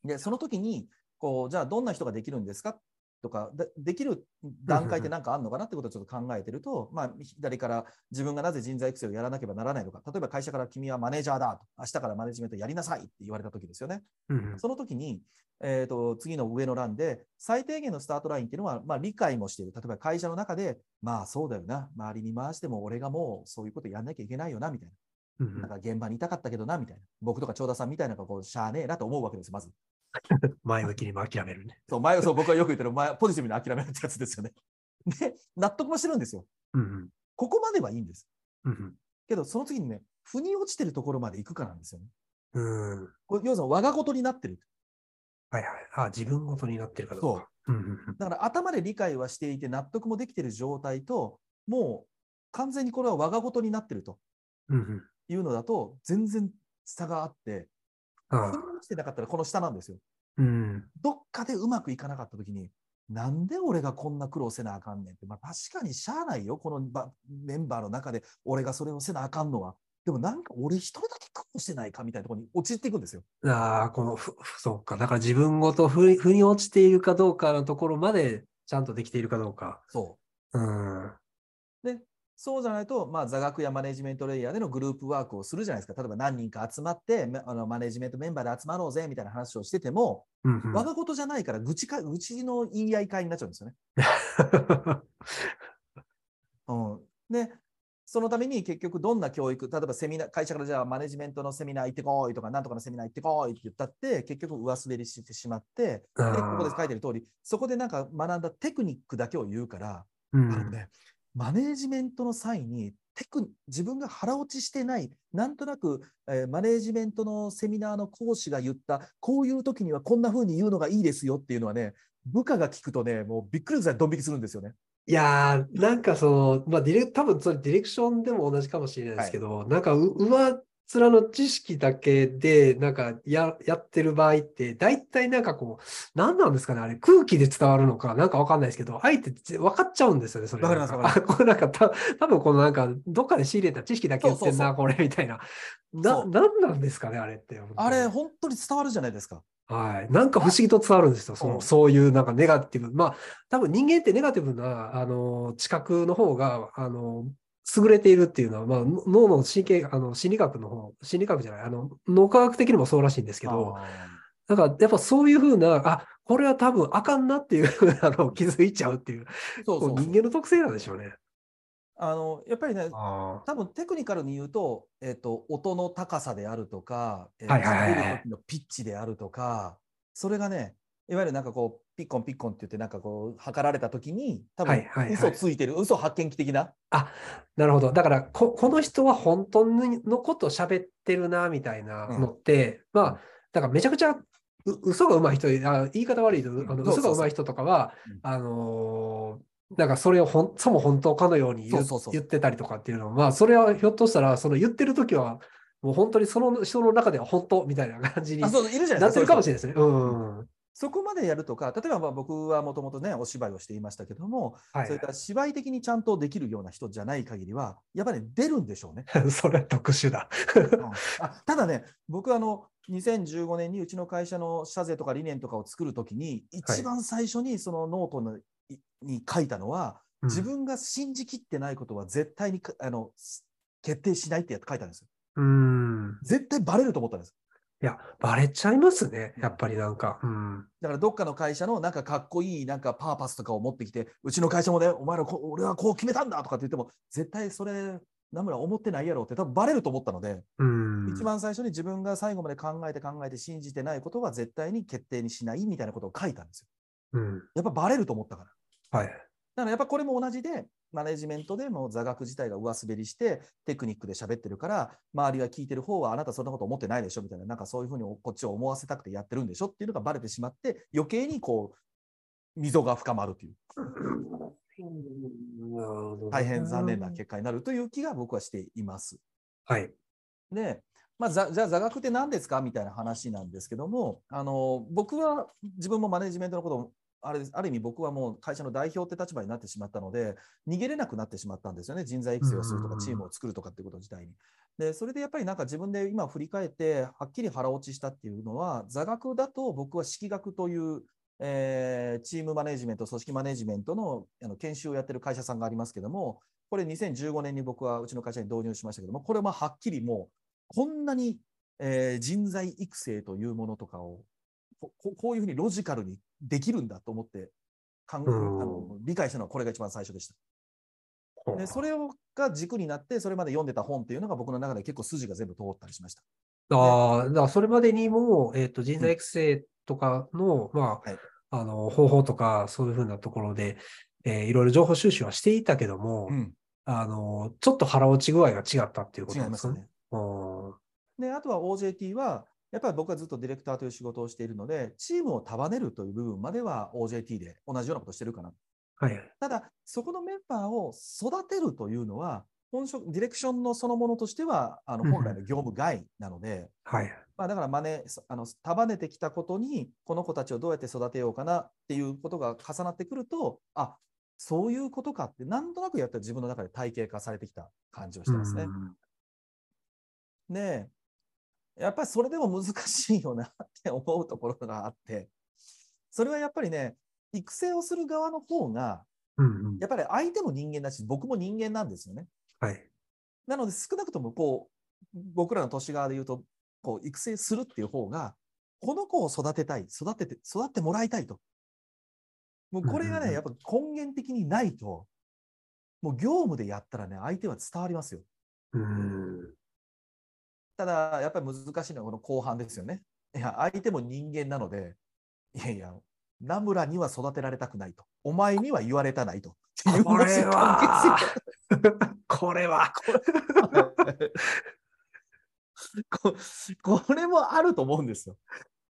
でその時にこうじゃあどんな人ができるんですかとかできる段階って何かあるのかなってことをちょっと考えてると、まあ、左から自分がなぜ人材育成をやらなければならないのか、例えば会社から君はマネージャーだと、明日からマネジメントやりなさいって言われた時ですよね。うんその時に、えーと、次の上の欄で、最低限のスタートラインっていうのは、まあ、理解もしている。例えば会社の中で、まあそうだよな、周りに回しても俺がもうそういうことやんなきゃいけないよな、みたいな。なんか現場にいたかったけどな、みたいな。僕とか長田さんみたいなこうしゃあねえなと思うわけです、まず。*laughs* 前向きにも諦めるね。そう、前そう僕はよく言ってる前、ポジティブに諦めるってやつですよね。*laughs* で、納得もしてるんですよ。うんうん、ここまではいいんです。うんうん、けど、その次にね、腑に落ちてるところまで行くかなんですよね。うん。これ、要するに我が事になってる。はいはい。あ、自分ごとになってるかどうか。そう。だから頭で理解はしていて納得もできてる状態と、もう完全にこれは我が事になってるというのだと、全然差があって、腑に落ちてなかったらこの下なんですよ。うん、どっかでうまくいかなかった時に、なんで俺がこんな苦労せなあかんねんって、まあ、確かにしゃあないよ、このメンバーの中で俺がそれをせなあかんのは。でもなんか俺一人だけ苦労してないかみたいなところに陥っていくんですよ。ああ、このふ、そうか。だから自分ごとふ腑に落ちているかどうかのところまでちゃんとできているかどうか。そう。うん。で、そうじゃないと、まあ、座学やマネジメントレイヤーでのグループワークをするじゃないですか。例えば何人か集まって、あのマネジメントメンバーで集まろうぜみたいな話をしてても、うんうん、我が事じゃないから愚痴か、愚痴の言い合い会になっちゃうんですよね。*laughs* うん、で、そのために結局どんな教育、例えばセミナー、会社からじゃあマネジメントのセミナー行ってこいとか、なんとかのセミナー行ってこいって言ったって、結局上滑りしてしまって、でここで書いてる通り、そこでなんか学んだテクニックだけを言うから、うん、あのね、マネージメントの際にテク自分が腹落ちしてない、なんとなく、えー、マネージメントのセミナーの講師が言った、こういう時にはこんな風に言うのがいいですよっていうのはね、部下が聞くとね、もうびっくりするドン引きするんですよね。いやー、なんかその、まあ、ディレ多分それディレクションでも同じかもしれないですけど、はい、なんか上面の知識だけで、なんかや、やってる場合って、大体なんかこう、何なんですかねあれ、空気で伝わるのか、なんかわかんないですけど、相手分かっちゃうんですよね、それ。わかります、わかります。これなんか *laughs* た、多分このなんか、どっかで仕入れた知識だけ言ってんな、これ、みたいな。な、なんなんですかね、あれって。あれ、本当に伝わるじゃないですか。はい。なんか不思議と伝わるんですよ。その、そういうなんかネガティブ。まあ、多分人間ってネガティブな、あの、知覚の方が、あの、優れているっていうのは、まあ、脳の神経、あの、心理学の方、心理学じゃない、あの、脳科学的にもそうらしいんですけど、だからやっぱそういうふうな、あ、これは多分あかんなっていうふうなのを気づいちゃうっていう、そうそう人間の特性なんでしょうね。あのやっぱりね、多分テクニカルに言うと、えっ、ー、と、音の高さであるとか、えー、はいはいはい、時のピッチであるとか、それがね、いわゆるなんかこう、ピッコンピッコンって言って、なんかこう、測られたときに、多分、嘘ついてる、はい。はいはい、嘘発見器的な。あ、なるほど。だからこ、この人は本当のこと喋ってるな、みたいなのって、うん、まあ、だからめちゃくちゃ嘘が上手い人、あ言い方悪いと、あの嘘が上手い人とかは、あのー、なんかそれをほんさも本当かのように言ってたりとかっていうのは、まあ、それはひょっとしたら、その言ってる時は、もう本当にその人の中では本当みたいな感じになってるかもしれないですね。うん。そこまでやるとか、例えばまあ僕はもともとね、お芝居をしていましたけども、はい、それから芝居的にちゃんとできるような人じゃない限りは、やっぱり、ね、出るんでしょうね。*laughs* それ特殊だうん、あただね、僕あの、2015年にうちの会社の社是とか理念とかを作るときに、一番最初にそのノートのに書いたのは、自分が信じきってないことは絶対にあの決定しないってやって書いたんですよ。うん絶対バレると思ったんです。いや、バレちゃいますね。やっぱりなんか。うん。だからどっかの会社のなんかかっこいいなんかパーパスとかを持ってきて、うちの会社もね、お前らこ俺はこう決めたんだとかって言っても、絶対それ、名村思ってないやろって多分バレると思ったので、うん一番最初に自分が最後まで考えて考えて信じてないことは絶対に決定にしないみたいなことを書いたんですよ。うん、やっぱバレると思ったから。はい。だからやっぱこれも同じで、マネジメントでも座学自体が上滑りしてテクニックで喋ってるから周りが聞いてる方はあなたそんなこと思ってないでしょみたいななんかそういうふうにこっちを思わせたくてやってるんでしょっていうのがバレてしまって余計にこう溝が深まるという。大変残念な結果になるという気が僕はしています。はい、でまあ、じゃあ座学って何ですか？みたいな話なんですけどもあの僕は自分もマネジメントのことをあれある意味僕はもう会社の代表って立場になってしまったので、逃げれなくなってしまったんですよね、人材育成をするとか、チームを作るとかっていうこと自体に。で、それでやっぱりなんか自分で今振り返って、はっきり腹落ちしたっていうのは、座学だと僕は式学という、えー、チームマネジメント、組織マネジメントのあの研修をやってる会社さんがありますけども、これ2015年に僕はうちの会社に導入しましたけども、これははっきりもう、こんなに、えー、人材育成というものとかをここういうふうにロジカルにできるんだと思ってかん、あの理解したのはこれが一番最初でした。でそれをが軸になって、それまで読んでた本っていうのが僕の中で結構筋が全部通ったりしました。ああ、だからそれまでにも、えーと、人材育成とかの、うん、まあ、はい、あの方法とか、そういうふうなところで、えー、いろいろ情報収集はしていたけども、うん、あのちょっと腹落ち具合が違ったっていうことですね。であとは OJT は、やっぱり僕はずっとディレクターという仕事をしているので、チームを束ねるという部分までは OJT で同じようなことをしてるかな。はい、ただ、そこのメンバーを育てるというのは、本職、ディレクションのそのものとしては、あの本来の業務外なので、はい。まあ、だから真似、あの束ねてきたことに、この子たちをどうやって育てようかなっていうことが重なってくると、あそういうことかって、なんとなくやったら自分の中で体系化されてきた感じをしてますね。で、やっぱりそれでも難しいよなって思うところがあって、それはやっぱりね、育成をする側の方が、やっぱり相手も人間だし、僕も人間なんですよね。はい。なので、少なくともこう、僕らの年側で言うと、こう育成するっていう方が、この子を育てたい、育てて、育ってもらいたいと。もうこれがね、やっぱ根源的にないと、もう業務でやったらね、相手は伝わりますよ。うんただ、やっぱり難しいのはこの後半ですよね。いや、相手も人間なので、いやいや、ナムラには育てられたくないと。お前には言われたないと。これは、これは、*laughs* これもあると思うんですよ。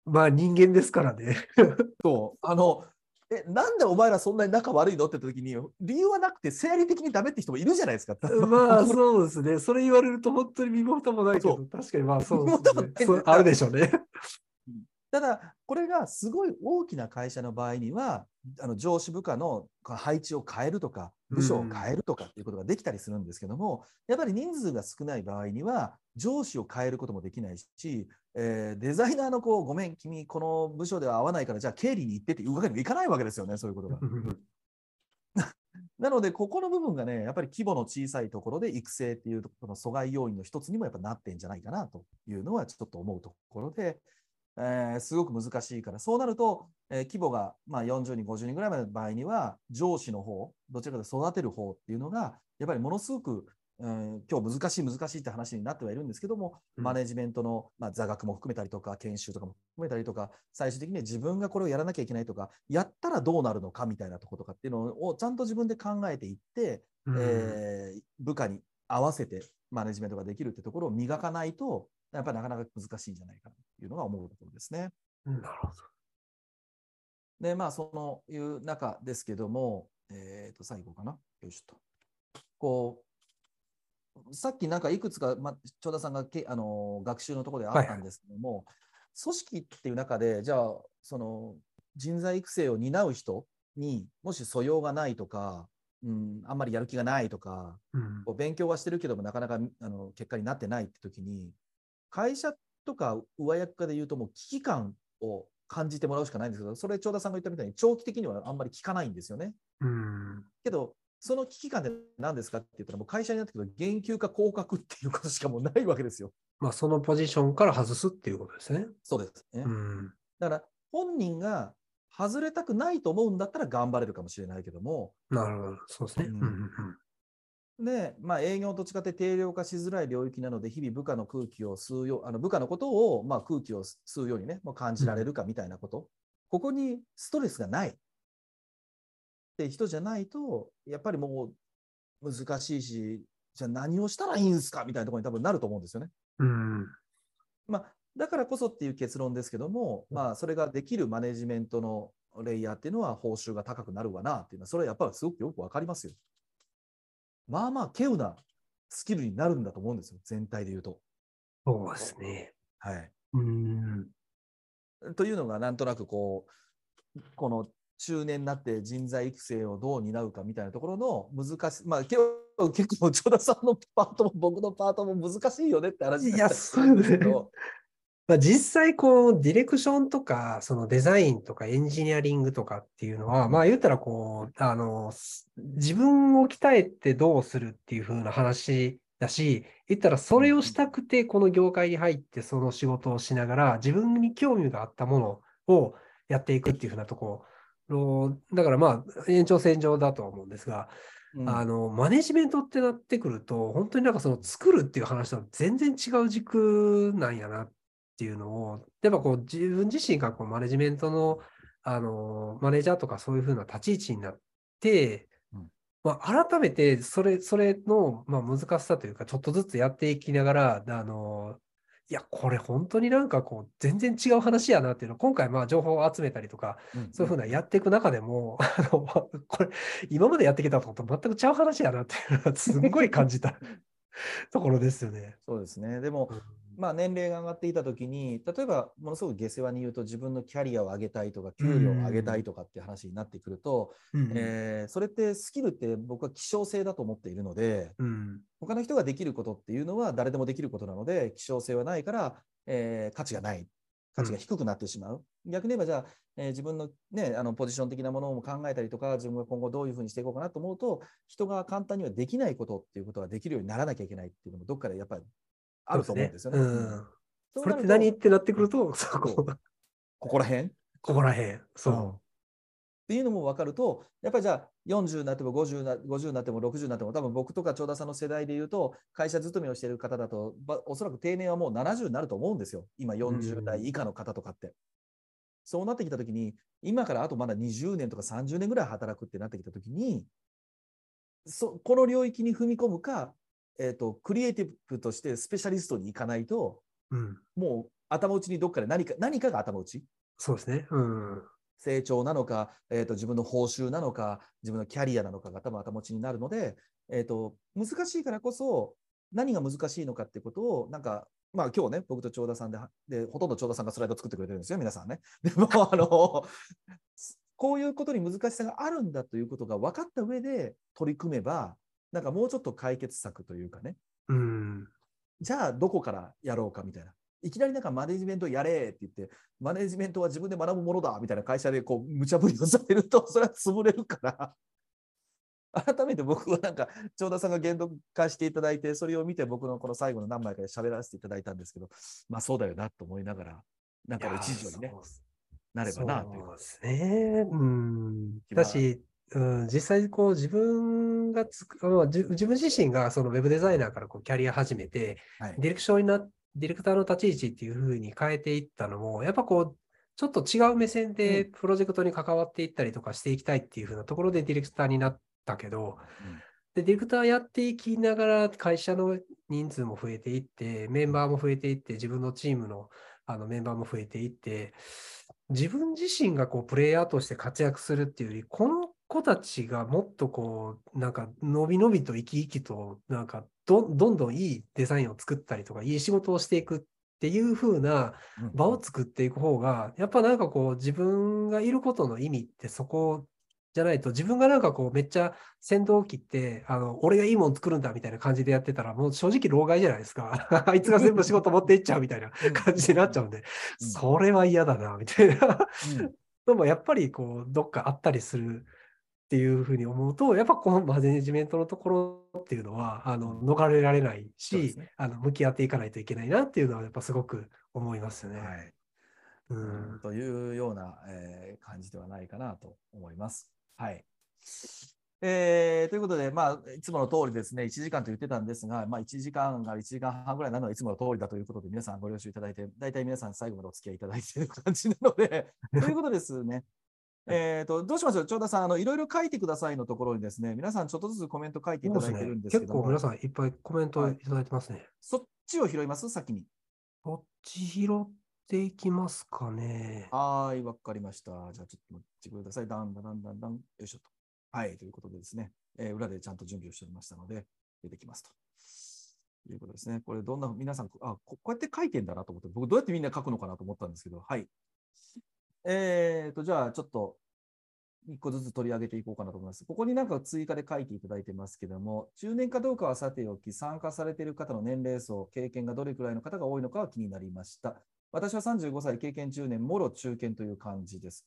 まあ人間ですからね。*laughs* そう。あの、え、なんでお前らそんなに仲悪いの？って言った時に、理由はなくて生理的にダメって人もいるじゃないですか。まあ *laughs* そうですね。それ言われると本当に身も蓋もないけど、確かにまあそうですね。あるでしょうね。ただ、これがすごい大きな会社の場合には、あの上司部下の配置を変えるとか、部署を変えるとかっていうことができたりするんですけども、やっぱり人数が少ない場合には、上司を変えることもできないし、えー、デザイナーの子、ごめん、君、この部署では合わないから、じゃあ経理に行ってっていうわけにもいかないわけですよね、そういうことが。なので、ここの部分がね、やっぱり規模の小さいところで育成っていうこの阻害要因の一つにもやっぱなってんじゃないかなというのはちょっと思うところで、えー、すごく難しいから、そうなると、えー、規模がまあ40人、50人ぐらいまでの場合には、上司の方、どちらかで育てる方っていうのが、やっぱりものすごく、うん、今日難しい難しいって話になってはいるんですけども、マネジメントの、まあ、座学も含めたりとか、研修とかも含めたりとか、最終的には自分がこれをやらなきゃいけないとか、やったらどうなるのかみたいなところとかっていうのをちゃんと自分で考えていって、うん、えー、部下に合わせてマネジメントができるってところを磨かないと、やっぱりなかなか難しいんじゃないかなというのが思うところですね。なるほど。で、まあ、そのいう中ですけども、えっ、ー、と、最後かな。よいしょと。こう、さっきなんかいくつか、まあ、長田さんがけあの学習のところであったんですけども、はい、組織っていう中で、じゃあ、その人材育成を担う人にもし素養がないとか、うん、あんまりやる気がないとか、うん、勉強はしてるけどもなかなかあの結果になってないって時に会社とか上役化で言うともう危機感を感じてもらうしかないんですけど、それ、長田さんが言ったみたいに、長期的にはあんまり効かないんですよね。うんけど、その危機感って何ですかって言ったら、もう会社になったけど、減給か降格っていうことしかもうないわけですよ。まあ、そのポジションから外すっていうことですね。そうですね。うん、だから、本人が外れたくないと思うんだったら頑張れるかもしれないけども。なるほど、そうですね。うん、で、まあ、営業と違って定量化しづらい領域なので、日々部下の空気を吸うよう、あの部下のことを、まあ、空気を吸うようにね、もう感じられるかみたいなこと、うん、ここにストレスがないって人じゃないと、やっぱりもう難しいし、じゃあ何をしたらいいんですかみたいなところに多分なると思うんですよね。うん、まあ、だからこそっていう結論ですけども、まあ、それができるマネジメントのレイヤーっていうのは報酬が高くなるわなっていうのは、それはやっぱりすごくよくわかりますよ。まあまあ、稀有なスキルになるんだと思うんですよ、全体で言うと。そうですね。はい。うんというのが、なんとなくこう、この中年になって人材育成をどう担うかみたいなところの難しい、まあ、結構、長田さんのパートも僕のパートも難しいよねって話いや、そうですね。まあ、実際こうディレクションとかそのデザインとかエンジニアリングとかっていうのは、まあ言ったらこうあの自分を鍛えてどうするっていう風な話だし言ったらそれをしたくてこの業界に入ってその仕事をしながら自分に興味があったものをやっていくっていう風なところだからまあ延長線上だとは思うんですが、うん、あのマネジメントってなってくると本当になんかその作るっていう話とは全然違う軸なんやなっっていうのを、やっぱこう自分自身がこうマネジメントのあのマネージャーとかそういうふうな立ち位置になって、うん、まあ、改めてそれそれの、まあ、難しさというか、ちょっとずつやっていきながら、あのいや、これ本当になんかこう、全然違う話やなっていうのを、今回まあ情報を集めたりとか、うん、そういうふうなやっていく中でも、*laughs* あの、これ、今までやってきたことと全く違う話やなっていうのは、すごい感じた *laughs* ところですよね。そうですね。でも、まあ、年齢が上がっていたときに、例えばものすごく下世話に言うと、自分のキャリアを上げたいとか、給料を上げたいとかっていう話になってくると、うん、えー、それってスキルって僕は希少性だと思っているので、うん、他の人ができることっていうのは誰でもできることなので、希少性はないから、えー、価値がない。価値が低くなってしまう。うん、逆に言えば、じゃあ、えー、自分の,、ね、あのポジション的なものも考えたりとか、自分が今後どういうふうにしていこうかなと思うと、人が簡単にはできないことっていうことができるようにならなきゃいけないっていうのも、どっかでやっぱりあると思うんですよね。うんこれって何ってなってくると、そこ。ここら辺？ここら辺。そう。っていうのも分かると、やっぱりじゃあ40になっても50な50になっても60になっても、多分僕とか長田さんの世代で言うと、会社勤めをしている方だと、おそらく定年はもう70になると思うんですよ。今40代以下の方とかって。そうなってきたときに、今からあとまだ20年とか30年ぐらい働くってなってきたときに、そこの領域に踏み込むか、えーと、クリエイティブとしてスペシャリストに行かないと、うん、もう頭打ちにどっかで何か何かが頭打ち。そうですね。うん、成長なのか、えーと、自分の報酬なのか、自分のキャリアなのかが多分頭打ちになるので、えーと、難しいからこそ、何が難しいのかってことを、なんか、まあ今日ね、僕と長田さんで、でほとんど長田さんがスライド作ってくれてるんですよ、皆さんね。でも、あの、こういうことに難しさがあるんだということが分かった上で取り組めば、なんかもうちょっと解決策というかね、うん、じゃあどこからやろうかみたいな。いきなりなんかマネジメントやれって言って、マネジメントは自分で学ぶものだみたいな会社でこう無茶ぶりをされると、*laughs* それは潰れるから、改めて僕はなんか、長田さんが言動化していただいて、それを見て僕のこの最後の何枚かで喋らせていただいたんですけど、まあそうだよなと思いながら、なんか一時にね、なればなという。そうですね。うん。だし、うん、実際こう自分がつく、まあ、自分自身がそのウェブデザイナーからこうキャリア始めて、はい、ディレクションになディレクターの立ち位置っていうふうに変えていったのも、やっぱこう、ちょっと違う目線でプロジェクトに関わっていったりとかしていきたいっていうふうなところでディレクターになったけど、うん、でディレクターやっていきながら会社の人数も増えていって、メンバーも増えていって、自分のチームのあのメンバーも増えていって、自分自身がこうプレイヤーとして活躍するっていうより、この子たちがもっとこう、なんか、のびのびと生き生きと、なんかど、どんどんいいデザインを作ったりとか、いい仕事をしていくっていう風な場を作っていく方が、やっぱなんかこう、自分がいることの意味ってそこじゃないと、自分がなんかこう、めっちゃ先導機って、あの、俺がいいもん作るんだみたいな感じでやってたら、もう正直老害じゃないですか。*laughs* あいつが全部仕事持っていっちゃうみたいな感じになっちゃうんで、それは嫌だな、みたいな。*laughs* でもやっぱりこう、どっかあったりするっていうふうに思うと、やっぱこのマネジメントのところっていうのは、あの逃れられないし、ね、あの向き合っていかないといけないなっていうのは、やっぱすごく思いますよね。はいうん、というような、えー、感じではないかなと思います。はい。えー、ということで、まあ、いつもの通りですね、1時間と言ってたんですが、まあ、1時間が1時間半ぐらいなのはいつもの通りだということで、皆さんご了承いただいて、大体皆さん最後までお付き合いいただいている感じなので、*laughs* ということですね。えっと、どうしましょう、長田さん、あの、いろいろ書いてくださいのところにですね、皆さんちょっとずつコメント書いていただいてるんですけど、ね、結構皆さんいっぱいコメントいただいてますね。はい、そっちを拾います？先に。そっち拾っていきますかね。はい、わかりました。じゃあちょっと待ってください。だんだんだんだんだん。よいしょと。はい、ということでですね、えー、裏でちゃんと準備をしておりましたので、出てきますと。ということですね。これどんな、皆さん、あこ、こうやって書いてんだなと思って、僕どうやってみんな書くのかなと思ったんですけど、はい。えーと、じゃあちょっと一個ずつ取り上げていこうかなと思います。ここになんか追加で書いていただいてますけども、中年かどうかはさておき、参加されている方の年齢層、経験がどれくらいの方が多いのかは気になりました。私は35歳、経験10年、もろ中堅という感じです。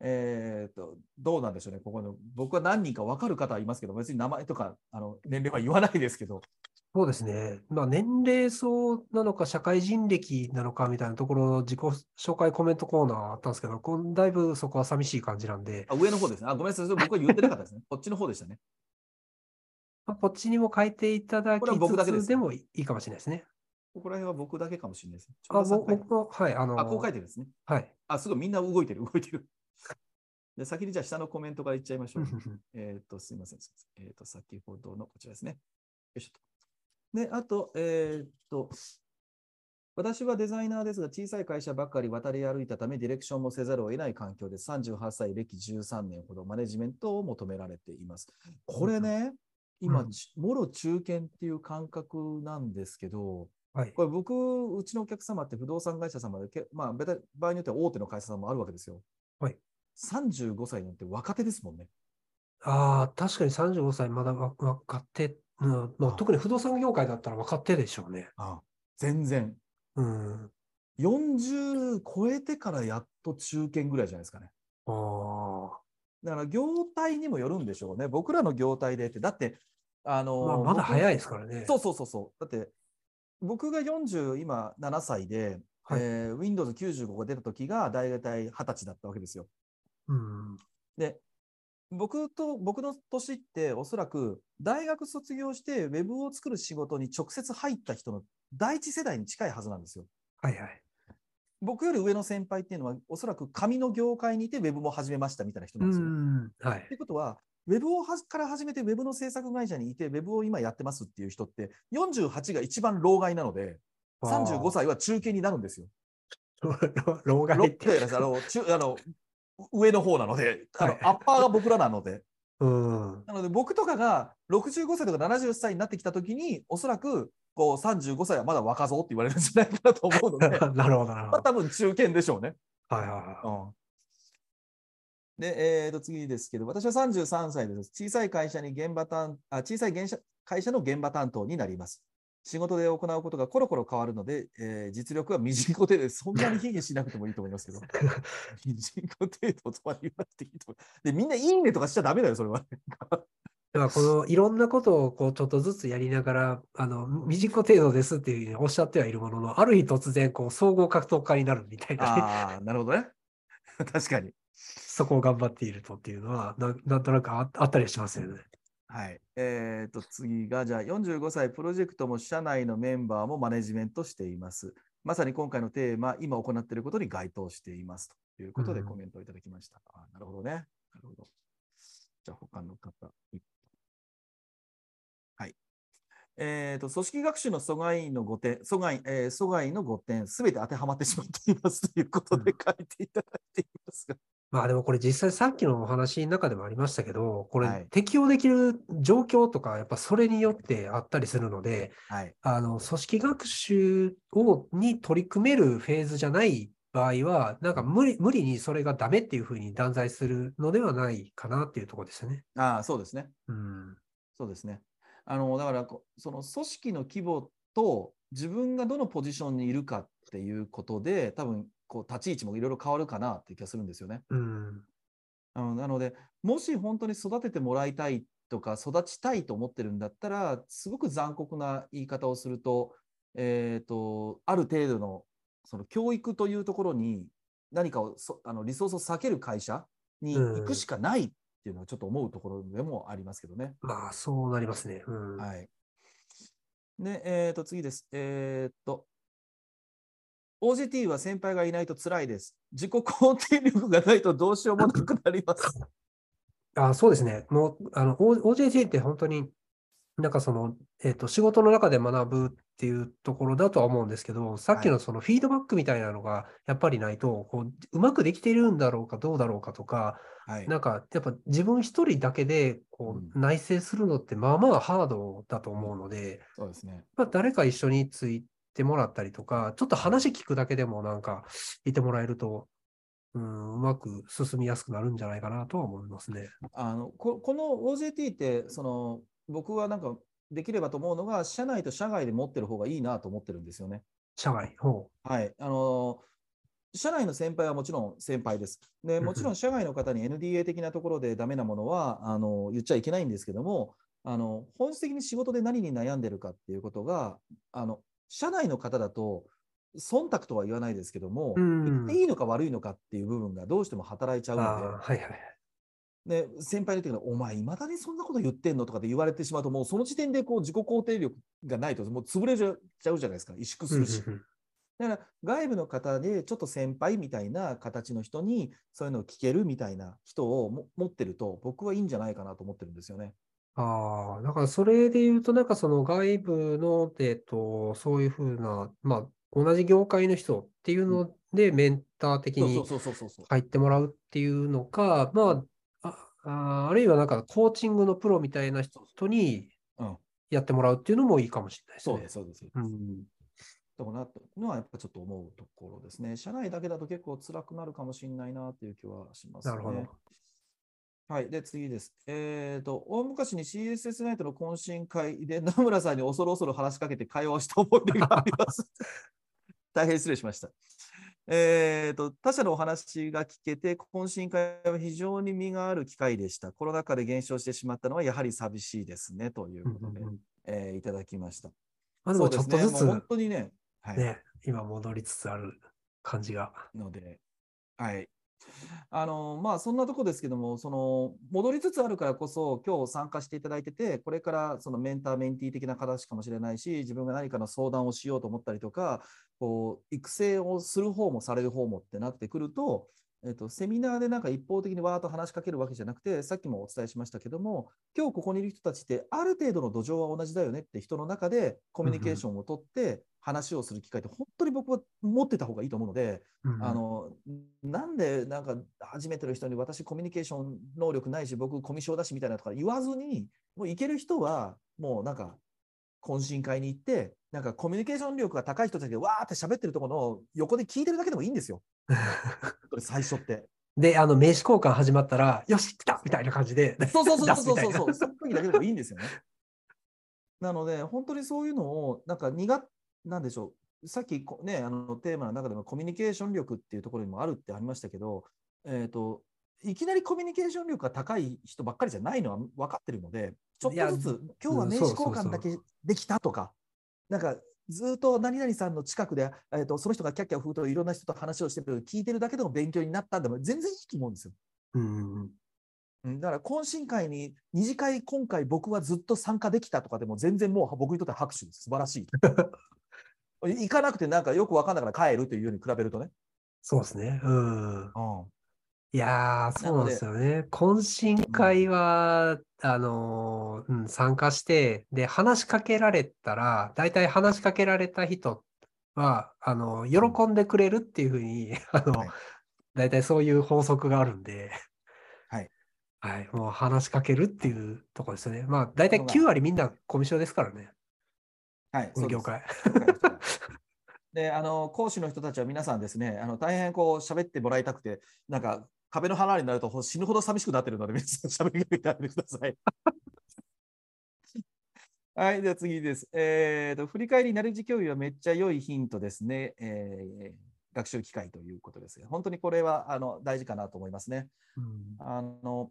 えっ、と、どうなんでしょうね、ここの。僕は何人か分かる方はいますけど、別に名前とかあの年齢は言わないですけど、そうですね。まあ、年齢層なのか、社会人歴なのかみたいなところの自己紹介コメントコーナーあったんですけど、こだいぶそこは寂しい感じなんで。あ上の方ですね。あごめんなさい。僕は言ってなかったですね。*laughs* こっちの方でしたね。まあ、こっちにも書いていただきつつでもいいかもしれないですね。ここら辺は僕だけかもしれないです。あ僕も、はい。あのー、あ、こう書いてるんですね。はい。あ、すごいみんな動いてる、動いてる。*laughs* で先にじゃあ下のコメントからいっちゃいましょう。*laughs* えっと、すみません。えっ、ー、と、先ほどのこちらですね。よいしょと。で、あと、えー、っと、私はデザイナーですが、小さい会社ばかり渡り歩いたため、ディレクションもせざるを得ない環境で、38歳、歴13年ほどマネジメントを求められています。これね、今、うん、もろ中堅っていう感覚なんですけど、はい、これ僕、うちのお客様って不動産会社様で、まあ、場合によっては大手の会社さんもあるわけですよ。はい、35歳なんて若手ですもんね。ああ、確かに35歳まだ若手、うんまあ、特に不動産業界だったら若手でしょうね。ああ全然。うん。40超えてからやっと中堅ぐらいじゃないですかね。ああ。だから業態にもよるんでしょうね。僕らの業態でって。だって、あのまあ、まだ早いですからね。そうそうそうそう。だって、僕が40、今7歳で、はい、えー、Windows95 が出た時が大体20歳だったわけですよ。うん、で、僕と、僕の年っておそらく大学卒業してウェブを作る仕事に直接入った人の第一世代に近いはずなんですよ。はいはい。僕より上の先輩っていうのは、おそらく紙の業界にいてウェブも始めましたみたいな人なんですよ。はい。ってことは、ウェブをはから始めてウェブの制作会社にいて、ウェブを今やってますっていう人って、48が一番老害なので、35歳は中堅になるんですよ。*laughs* 老害ってあの中あの上の方なので、あの、はい、アッパーが僕らなので。うん、なので僕とかが65歳とか70歳になってきたときに、おそらくこう35歳はまだ若造って言われるんじゃないかなと思うので、*laughs* なるほど、なるほど。多分中堅でしょうね。はいはいはい。うんで、えー、と次ですけど、私は33歳です。小さい会社に現場担あ小さい会社の現場担当になります。仕事で行うことがコロコロ変わるので、えー、実力はみじんこ程度で、そんなに卑下しなくてもいいと思いますけど、みじんこ程度とは言わなくていいと思う。で、みんないいねとかしちゃだめだよ、それは。だからこのいろんなことをこうちょっとずつやりながら、あの、みじんこ程度ですっていうふうにおっしゃってはいるものの、ある日突然、こう、総合格闘家になるみたいな、ね。ああ、なるほどね。*laughs* 確かに。そこを頑張っているとっていうのは、ななんとなくあったりしますよね。はい。えっ、ー、と、次が、じゃあ、45歳、プロジェクトも社内のメンバーもマネジメントしています。まさに今回のテーマ、今行っていることに該当していますということでコメントをいただきました。うん、あなるほどね。なるほど。じゃあ、他の方。はい。えっ、ー、と、組織学習の阻害の5点、阻害、えー、阻害の5点、すべて当てはまってしまっていますということで書いていただいていますが。まあでもこれ実際さっきのお話の中でもありましたけど、これ適用できる状況とか、やっぱそれによってあったりするので、はい、あの組織学習をに取り組めるフェーズじゃない場合は、なんか無理無理にそれがダメっていうふうに断罪するのではないかなっていうところですよね。ああ、そうですね。うん。そうですね。あの、だから、その組織の規模と自分がどのポジションにいるかっていうことで、多分こう立ち位置もいろいろ変わるかなっていう気がするんですよね。うん、なので、もし本当に育ててもらいたいとか、育ちたいと思ってるんだったら、すごく残酷な言い方をすると、えーと、ある程度のその教育というところに何かをあのリソースを避ける会社に行くしかないっていうのはちょっと思うところでもありますけどね。うん、まあ、そうなりますね。うん、はい。で、えー、と次です。えっ、と、OJT は先輩がいないと辛いです。自己肯定力がないとどうしようもなくなります。*laughs* あそうですね。もう、あの、OJT って本当に、なんかその、えっ、ー、と、仕事の中で学ぶっていうところだとは思うんですけど、さっきのそのフィードバックみたいなのがやっぱりないと、こう、うまくできているんだろうかどうだろうかとか、はい、なんかやっぱ自分一人だけでこう内省するのってまあまあハードだと思うので、そうですね。まあ、誰か一緒についてもらったりとか、ちょっと話聞くだけでもなんかいてもらえると、うん、うまく進みやすくなるんじゃないかなとは思いますね。あのここの OJT ってその僕はなんかできればと思うのが、社内と社外で持ってる方がいいなと思ってるんですよね。社外ほう。はい。あの社内の先輩はもちろん先輩です。でもちろん社外の方に NDA 的なところでダメなものはあの言っちゃいけないんですけども、あの本質的に仕事で何に悩んでるかっていうことが、あの社内の方だと、忖度とは言わないですけども、言っていいのか悪いのかっていう部分がどうしても働いちゃうので、はいはい、で先輩に言ってお前、いまだにそんなこと言ってんの？とかって言われてしまうと、もうその時点でこう自己肯定力がないと、もう潰れちゃうじゃないですか、萎縮するし。だから外部の方でちょっと先輩みたいな形の人にそういうのを聞けるみたいな人を持ってると僕はいいんじゃないかなと思ってるんですよね。ああ、だからそれで言うと、なんかその外部の、えっと、そういうふうな、まあ、同じ業界の人っていうので、メンター的に入ってもらうっていうのか、まあ、ああるいはなんかコーチングのプロみたいな人にやってもらうっていうのもいいかもしれないですね。そうです、そうです。うんだかなのはやっぱちょっと思うところですね。社内だけだと結構辛くなるかもしれないなっていう気はしますね。なるほど。はい。で、次です。えっ、ー、と、大昔に CSS ナイトの懇親会で野村さんに恐る恐る話しかけて会話をした思い出があります。*laughs* 大変失礼しました。えーと、他社のお話が聞けて、懇親会は非常に身がある機会でした。コロナ禍で減少してしまったのはやはり寂しいですねということで、えー、いただきました。あでもちょっとずつ、ね、本当にね、はい、ね、今戻りつつある感じが。ので、はい。あのまあ、そんなとこですけども、その戻りつつあるからこそ、今日参加していただいてて、これからそのメンター、メンティー的な形かもしれないし、自分が何かの相談をしようと思ったりとか、こう育成をする方もされる方もってなってくると、えっと、セミナーでなんか一方的にわーっと話しかけるわけじゃなくて、さっきもお伝えしましたけども、今日ここにいる人たちって、ある程度の土壌は同じだよねって人の中でコミュニケーションをとって話をする機会って本当に僕は持ってた方がいいと思うので、うん、あのなんでなんか初めての人に私コミュニケーション能力ないし、僕コミュ障だしみたいなとか言わずに、もういける人はもうなんか懇親会に行って、なんかコミュニケーション力が高い人たちでわーって喋ってるところの横で聞いてるだけでもいいんですよ。*laughs* 最初って。で、あの、名刺交換始まったら、よし、来たみたいな感じで。そうそうそうそうそうそう。その時だけでもいいんですよね。なので、本当にそういうのを、なんか苦、なんでしょう。さっきね、あのテーマの中でもコミュニケーション力っていうところにもあるってありましたけど、えっ、ー、と、いきなりコミュニケーション力が高い人ばっかりじゃないのは分かってるので、ちょっとずつ、今日は名刺交換だけできたとか、なんかずっと何々さんの近くで、えーと、その人がキャッキャフーといろんな人と話をしてる聞いてるだけでも勉強になったんでも全然いいと思うんですよ。うんだから懇親会に二次会今回僕はずっと参加できたとかでも全然もう僕にとっては拍手です素晴らしい。*laughs* 行かなくてなんかよく分かんながら帰るというように比べるとね。そうですね。うん。うんいやー、そうなんですよね。懇親会は、あのーうん、参加して、で、話しかけられたら、大体話しかけられた人は、あの、喜んでくれるっていうふうに、*laughs* あの、はい、大体そういう法則があるんで、はい。*laughs* はい、もう話しかけるっていうところですね。まあ、大体9割みんなコミュ障ですからね。はい、この業界。*laughs* で、あの、講師の人たちは皆さんですね、あの、大変こう、喋ってもらいたくて、なんか、壁の花になると死ぬほど寂しくなってるので、皆さん喋りかけてください。*laughs* はい、では次です。えーと、振り返りナレッジ共有はめっちゃ良いヒントですね。えー、学習機会ということです本当にこれはあの大事かなと思いますね。うん、あの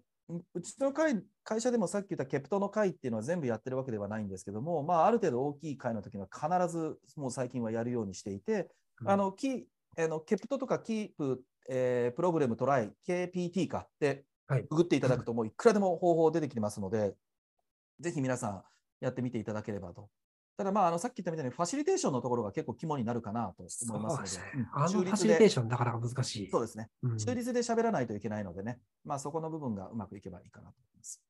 うちの会会社でもさっき言ったケプトの会っていうのは全部やってるわけではないんですけども、まあ、ある程度大きい会の時には必ずもう最近はやるようにしていて、うん、あのキあのケプトとかキープえー、プログラムトライ、KPT かってググっていただくと、もういくらでも方法出てきてますので、ぜひ皆さんやってみていただければと。ただ、まあ、あのさっき言ったみたいに、ファシリテーションのところが結構肝になるかなと思いますので、あのファシリテーション、だから難しい。そうですね。うん、中立で喋らないといけないのでね、まあ、そこの部分がうまくいけばいいかなと思います。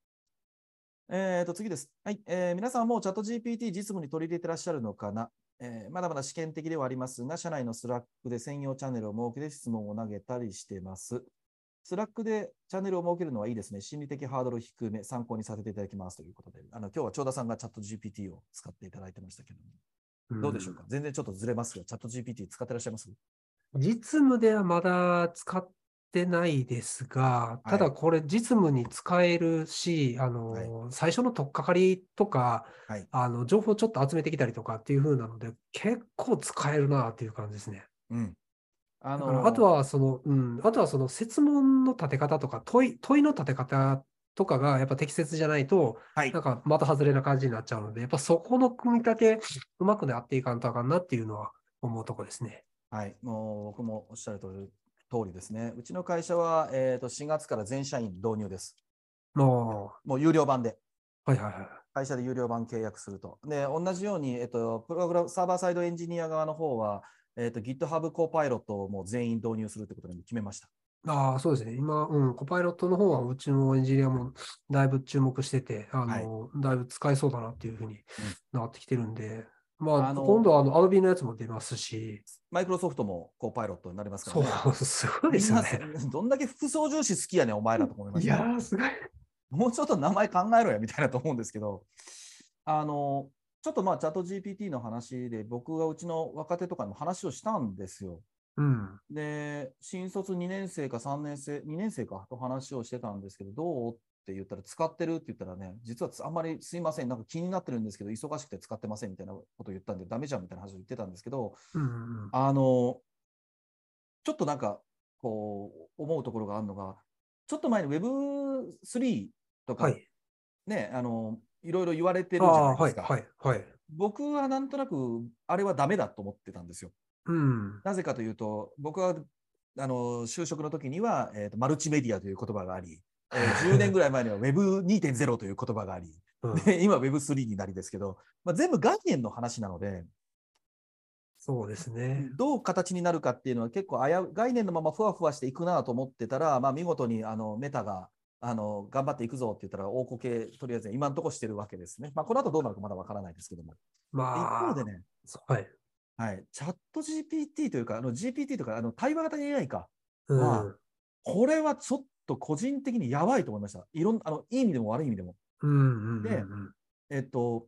えー、と次です、はいえー。皆さんもチャット GPT 実務に取り入れてらっしゃるのかな？えー、まだまだ試験的ではありますが、社内の Slack で専用チャンネルを設けて質問を投げたりしています。Slack でチャンネルを設けるのはいいですね。心理的ハードル低め、参考にさせていただきます。ということで、あの今日は長田さんがチャット GPT を使っていただいてましたけども、どうでしょうか？全然ちょっとずれますが、チャット GPT 使ってらっしゃいます？実務ではまだ使ってないですが、ただこれ実務に使えるし、あの、はい、最初の取っかかりとか、はい、あの情報ちょっと集めてきたりとかっていう風なので、結構使えるなっていう感じですね。うん。あのー、あとはその、うん、あとはその設問の立て方とか問い、問いの立て方とかがやっぱ適切じゃないと、はい、なんかまた外れな感じになっちゃうので、やっぱそこの組み立て、うまくやっていかんとあかんなっていうのは思うとこですね。はい、もう僕もおっしゃる通り、通りですね。うちの会社は、えーと、4月から全社員導入です。もう有料版で。はいはいはい。会社で有料版契約すると。で、同じように、えっと、プログラム、サーバーサイドエンジニア側の方は、えっと、GitHub コパイロットをもう全員導入するということに決めました。ああ、そうですね。今、うん、コパイロットの方はうちのエンジニアもだいぶ注目してて、あの、はい、だいぶ使えそうだなっていうふうになってきてるんで、うん、まあ、あ今度はあの、アドビのやつも出ますし。マイクロソフトもコパイロットになりますからね。そう、すごいですよね。どんだけ副操縦士好きやねん、お前らと思います、ね、いやすごい。もうちょっと名前考えろやみたいなと思うんですけど、あの、ちょっとまあチャット GPT の話で僕がうちの若手とかにも話をしたんですよ。うん、で、新卒2年生か3年生、2年生かと話をしてたんですけど、どうって言ったら、使ってるって言ったらね、実はあんまりすいません、なんか気になってるんですけど、忙しくて使ってませんみたいなことを言ったんで、ダメじゃんみたいな話を言ってたんですけど、うんうん、あの、ちょっとなんか、こう、思うところがあるのが、ちょっと前に Web3 とか、はい、ね、あの、いろいろ言われてるじゃないですか。はい、はい、はい。僕はなんとなく、あれはダメだと思ってたんですよ。うん、なぜかというと、僕はあの就職の時には、えーと、マルチメディアという言葉があり、えー、10年ぐらい前には Web2.0 という言葉があり、うん、で今 Web3 になりですけど、まあ、全部概念の話なので、そうですね。どう形になるかっていうのは結構あや概念のままふわふわしていくなと思ってたら、まあ、見事にあのメタがあの頑張っていくぞって言ったら大こけとりあえず今のところしてるわけですね。まあ、この後どうなるかまだわからないですけども。まあ、一方でね、はい、はい、チャット GPT というか、あの GPT とか、あの対話型 AI か、うん、これはちょっと個人的にやばいと思いました。いろんあのいい意味でも悪い意味でも。で、えっと、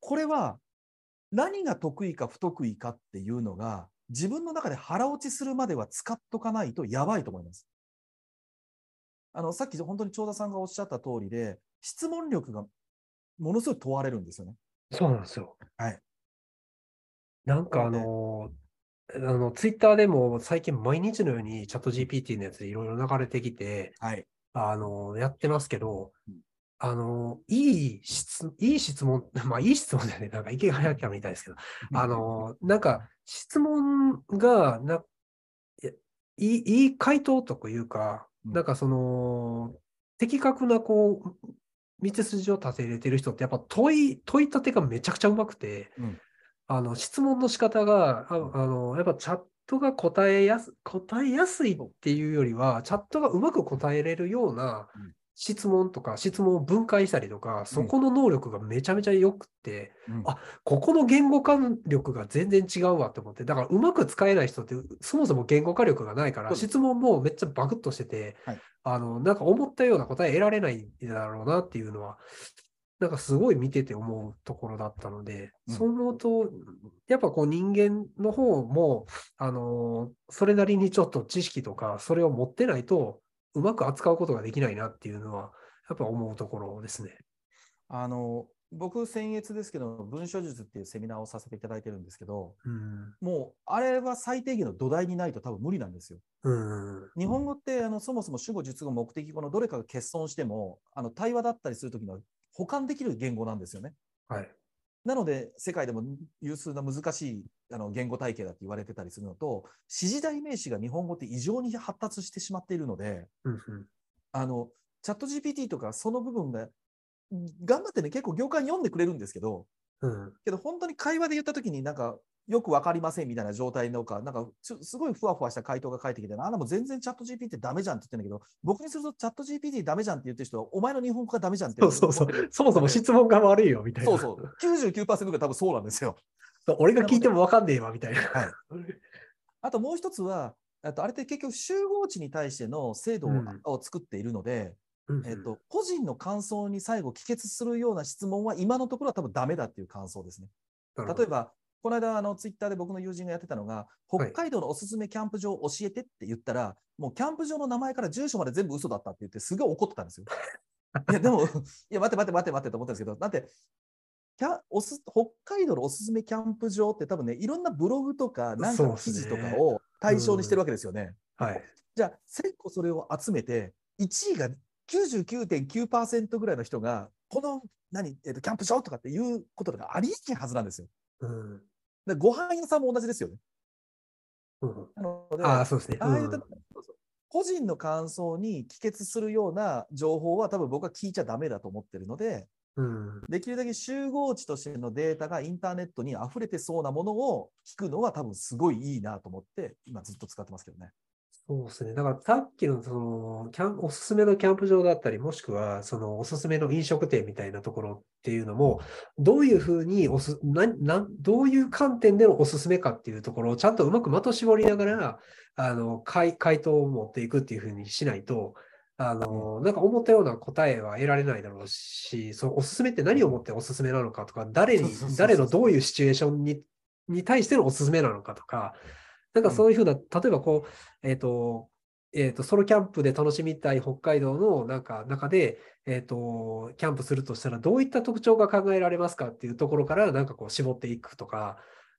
これは何が得意か不得意かっていうのが、自分の中で腹落ちするまでは使っとかないとやばいと思います。あのさっき本当に長田さんがおっしゃった通りで、質問力がものすごい問われるんですよね。そうなんですよ。はい。なんかあの、あの、ツイッターでも最近毎日のようにチャット GPT のやついろいろ流れてきて、はい。あの、やってますけど、あの、いい質、いい質問、*laughs* まあいい質問だよね。なんか意見が早きゃみたいですけど、あの、なんか質問が、な、いい、いい回答というか、なんかその、的確なこう、道筋を立てれてる人ってやっぱ問い、問い立てがめちゃくちゃうまくて、うんあの質問の仕方がああのやっぱチャットが答えやす答えやすいっていうよりは、チャットがうまく答えれるような質問とか、質問を分解したりとか、そこの能力がめちゃめちゃ良くて、うん、あここの言語化力が全然違うわって思って、だからうまく使えない人って、そもそも言語化力がないから、質問もめっちゃバクッとしてて、はい、あのなんか思ったような答え得られないんだろうなっていうのは、なんかすごい見てて思うところだったので、うん、そう思うと、やっぱこう人間の方も、あのー、それなりにちょっと知識とか、それを持ってないと、うまく扱うことができないなっていうのは、やっぱ思うところですね。あの僕、先月ですけど、文書術っていうセミナーをさせていただいてるんですけど、うん、もう、あれは最低限の土台にないと多分無理なんですよ。うん、日本語ってあのそもそも主語、述語、目的語のどれかが欠損しても、あの対話だったりするときの保管できる言語なんですよね。はい。なので、世界でも有数な難しいあの言語体系だって言われてたりするのと、指示代名詞が日本語って異常に発達してしまっているので、うんうん、あの、チャット GPT とかその部分が、頑張ってね、結構業界に読んでくれるんですけど、うん、けど本当に会話で言ったときになんか、よく分かりませんみたいな状態のか、なんかすごいふわふわした回答が返ってきて、あんなも全然チャット GPT ダメじゃんって言ってんだけど、僕にするとチャット GPT ダメじゃんって言ってる人は、お前の日本語がダメじゃんってそうそうそう。そもそも質問が悪いよみたいな。そうそう。99%が多分そうなんですよ。俺が聞いても分かんねえわみたいな。はい、あともう一つは、あとあれって結局集合値に対しての制度を,、作っているので、うん、えっと、個人の感想に最後帰結するような質問は今のところは多分ダメだっていう感想ですね。例えば、この間、あのツイッターで僕の友人がやってたのが、北海道のおすすめキャンプ場教えてって言ったら、はい、もうキャンプ場の名前から住所まで全部嘘だったって言って、すごい怒ってたんですよ。*laughs* いや、でも、いや、待って待って待って待ってと思ったんですけど、だって、キャおす北海道のおすすめキャンプ場って多分ね、いろんなブログとか、なんか記事とかを対象にしてるわけですよね。はい。じゃあ、1000個それを集めて、1位が99.9%ぐらいの人が、この何、えーと、キャンプ場とかっていうこととかありえないはずなんですよ。うん、でご飯屋さんも同じですよね。うん、なのであそうですね、ああいう個人の感想に帰結するような情報は多分僕は聞いちゃだめだと思ってるので、うん、できるだけ集合値としてのデータがインターネットに溢れてそうなものを聞くのは多分すごいいいなと思って今ずっと使ってますけどね。そうですね。だからさっきのそのキャンおすすめのキャンプ場だったり、もしくはそのおすすめの飲食店みたいなところっていうのも、どういうふうにおすなな、どういう観点でのおすすめかっていうところをちゃんとうまく的絞りながら、あの回回答を持っていくっていうふうにしないと、あの、なんか思ったような答えは得られないだろうし、そのおすすめって何をもっておすすめなのかとか、誰に、誰のどういうシチュエーションにに対してのおすすめなのかとか、なんかそういうふうな、例えばこう、えっ、ー、と、えっ、ー、と、ソロキャンプで楽しみたい北海道のなんか中で、えっ、ー、と、キャンプするとしたらどういった特徴が考えられますかっていうところからなんかこう絞っていくとか、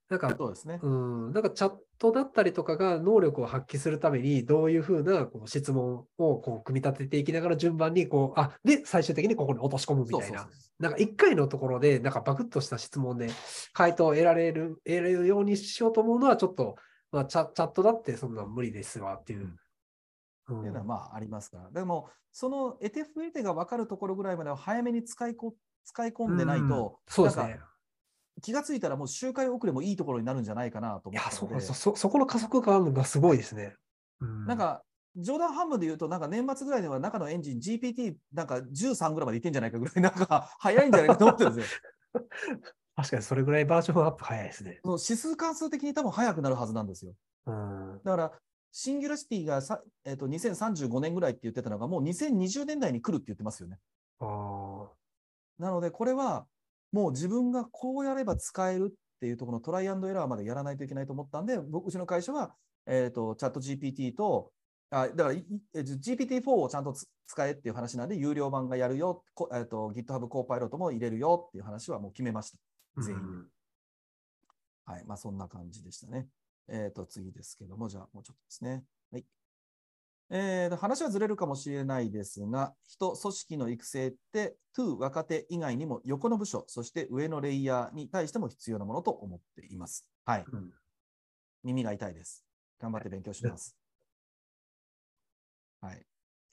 なんか、そうですね。うん、なんかチャットだったりとかが能力を発揮するために、どういうふうなこう質問をこう組み立てていきながら順番にこう、あ、で、最終的にここに落とし込むみたいな。なんか一回のところで、なんかバクッとした質問で回答を得られる、得られるようにしようと思うのは、ちょっと、まあチャ、チャットだってそんな無理ですわっていう。うん、っていうのはまあありますから。でも、その得手不得手が分かるところぐらいまでは早めに使いこ使い込んでないと、うん、そうですね。気がついたらもう周回遅れもいいところになるんじゃないかなと思って。いや、そうそそそこの加速感がすごいですね。うん、なんか、ジョーダンハムで言うと、なんか年末ぐらいでは中のエンジン GPT なんか13ぐらいまでいってんじゃないかぐらい、なんか早いんじゃないかと思ってるんですよ。*laughs* 確かにそれぐらいバージョンアップ早いですね。その指数関数的に多分早くなるはずなんですよ。うん、だから、シンギュラシティがさ、えーと、2035年ぐらいって言ってたのが、もう2020年代に来るって言ってますよね。あなので、これはもう自分がこうやれば使えるっていうところのトライアンドエラーまでやらないといけないと思ったんで、僕うちの会社は、えーと、チャット GPT と、あだから GPT-4 をちゃんと使えっていう話なんで、有料版がやるよ、えーと、GitHub コーパイロットも入れるよっていう話はもう決めました。全員。うん、はい。まあそんな感じでしたね。えっ、ー、と、次ですけども、じゃあもうちょっとですね。はい。えー、話はずれるかもしれないですが、人、組織の育成って、to 若手以外にも横の部署、そして上のレイヤーに対しても必要なものと思っています。はい。うん、耳が痛いです。頑張って勉強します。はい。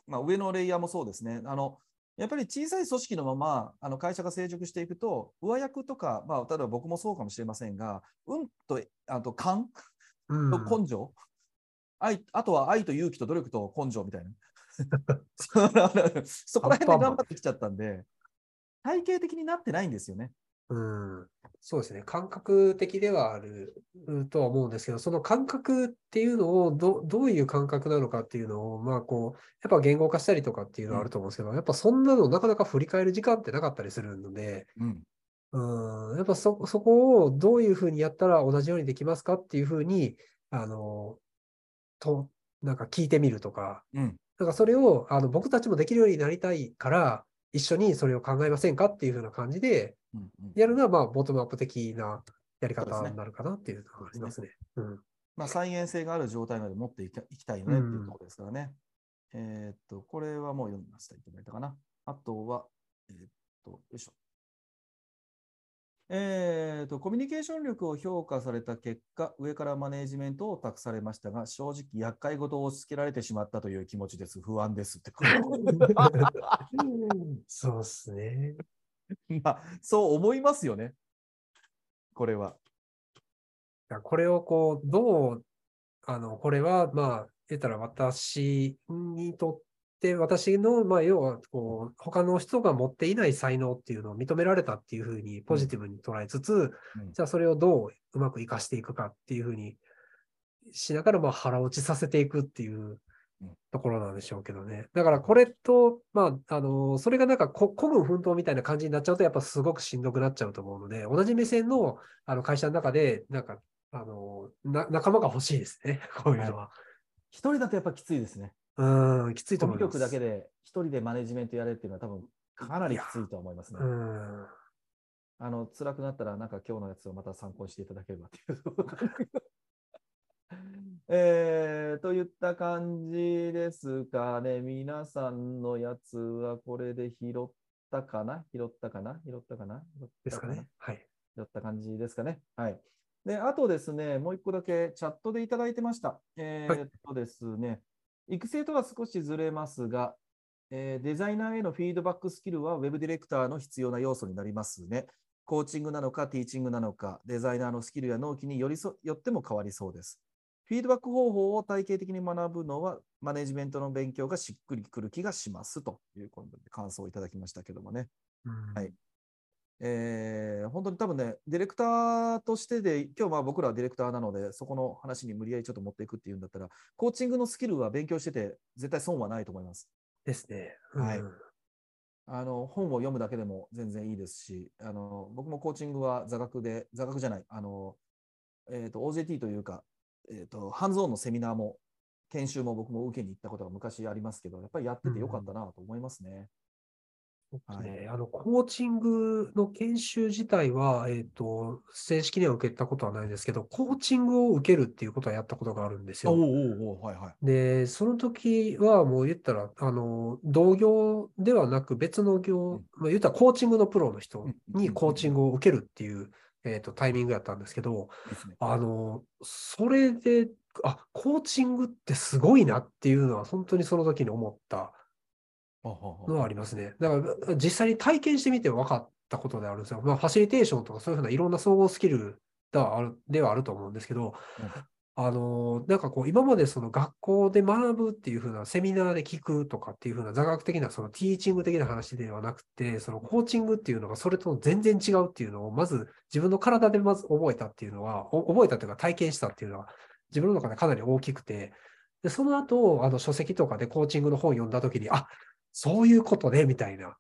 まあ、上のレイヤーもそうですね。あの、やっぱり小さい組織のままあの会社が成熟していくと、上役とか、まあ、例えば僕もそうかもしれませんが、運とあと勘と根性、愛あとは愛と勇気と努力と根性みたいな。*laughs* *laughs* そこら辺で頑張ってきちゃったんで、体系的になってないんですよね。うん、そうですね。感覚的ではあるとは思うんですけど、その感覚っていうのをどどういう感覚なのかっていうのを、まあこう、やっぱ言語化したりとかっていうのはあると思うんですけど、うん、やっぱそんなのなかなか振り返る時間ってなかったりするので、うん、うん。やっぱそそこをどういうふうにやったら同じようにできますかっていうふうに、あの、と、なんか聞いてみるとか、うん、なんかそれをあの僕たちもできるようになりたいから、一緒にそれを考えませんかっていうふうな感じで、やるのは、まあ、ボトムアップ的なやり方になるかなっていうのがありますね。うん、まあ、再現性がある状態まで持っていきたいよねっていうところですからね。うん、えー、っと、これはもう読みました。いただいたかな。あとは、えー、っと、よいしょ。えーと、コミュニケーション力を評価された結果、上からマネージメントを託されましたが、正直、厄介事を押し付けられてしまったという気持ちです。不安ですって。*laughs* そうですね。*laughs* まあ、そう思いますよね。これは。これをこう、どう、あの、これは、まあ、言ったら私にとっで、私の、まあ、要は、こう、他の人が持っていない才能っていうのを認められたっていうふうにポジティブに捉えつつ、うん、じゃあそれをどううまく活かしていくかっていうふうにしながら、まあ、腹落ちさせていくっていうところなんでしょうけどね。だからこれと、まあ、あの、それがなんか孤軍奮闘みたいな感じになっちゃうと、やっぱすごくしんどくなっちゃうと思うので、同じ目線のあの会社の中で、なんか、あの、仲間が欲しいですね、*laughs* こういうのは。一、はい、人だとやっぱきついですね。うん、きついと思います。力だけで一人でマネジメントやれっていうのは多分かなりきついと思いますね。うん。あの、辛くなったらなんか今日のやつをまた参考にしていただければっていう。えー、といった感じですかね。皆さんのやつはこれで拾ったかな？拾ったかな？拾ったかな？ですかね。はい。拾った感じですかね？はい。で、あとですね、もう一個だけチャットでいただいてました。えー、っとですね、はい育成とは少しずれますが、えー、デザイナーへのフィードバックスキルは Web ディレクターの必要な要素になりますね。コーチングなのか、ティーチングなのか、デザイナーのスキルや納期によりそよっても変わりそうです。フィードバック方法を体系的に学ぶのは、マネジメントの勉強がしっくりくる気がしますということで感想をいただきましたけどもね。うん、はい。えー、本当に多分ね、ディレクターとしてで、今日まあ僕らはディレクターなので、そこの話に無理やりちょっと持っていくっていうんだったら、コーチングのスキルは勉強してて、絶対損はないと思います。ですね。うん、はい。あの本を読むだけでも全然いいですし、あの僕もコーチングは座学で、座学じゃない、あのえーと、OJT というか、えーと、ハンズオンのセミナーも、研修も僕も受けに行ったことが昔ありますけど、やっぱりやっててよかったなと思いますね。はい、あのコーチングの研修自体は、えーと、正式には受けたことはないんですけど、コーチングを受けるっていうことはやったことがあるんですよ。はいはい、で、その時はもう言ったら、あの同業ではなく別の業、まあ、言ったらコーチングのプロの人にコーチングを受けるっていう、えーと、タイミングやったんですけど、あのそれで、あコーチングってすごいなっていうのは、本当にその時に思った。のはありますね。だから実際に体験してみて分かったことであるんですよ。まあ、ファシリテーションとかそういうふうないろんな総合スキルではあるではあると思うんですけど、うん、あのなんかこう今までその学校で学ぶっていうふうなセミナーで聞くとかっていうふうな座学的なそのティーチング的な話ではなくて、そのコーチングっていうのがそれと全然違うっていうのをまず自分の体でまず覚えたっていうのは、覚えたというか体験したっていうのは自分の中でかなり大きくて、でその後、あの書籍とかでコーチングの本を読んだときに、あそういうことね、みたいな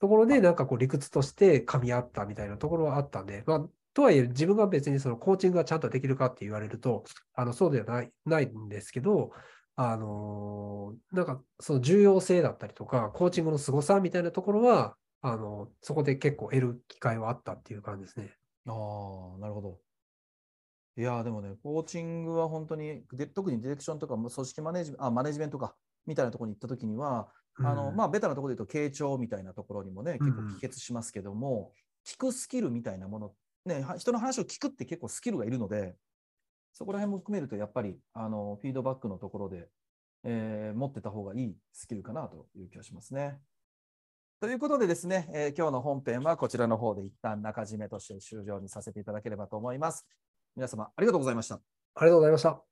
ところで、なんかこう理屈として噛み合ったみたいなところはあったんで、まあ、とはいえ自分が別にそのコーチングがちゃんとできるかって言われると、あのそうではないないんですけど、あのー、なんかその重要性だったりとか、コーチングの凄さみたいなところは、あのそこで結構得る機会はあったっていう感じですね。ああ、なるほど。いやでもね、コーチングは本当に、特にディレクションとか組織マネジメント、あ、マネジメントか、みたいなところに行ったときには、あの、まあ、ベタなところで言うと、傾聴みたいなところにもね、結構帰結しますけども、聞くスキルみたいなもの、ね、人の話を聞くって結構スキルがいるので、そこら辺も含めると、やっぱり、あの、フィードバックのところで、えー、持ってた方がいいスキルかなという気がしますね。ということでですね、えー、今日の本編はこちらの方で一旦中締めとして終了にさせていただければと思います。皆様ありがとうございました。ありがとうございました。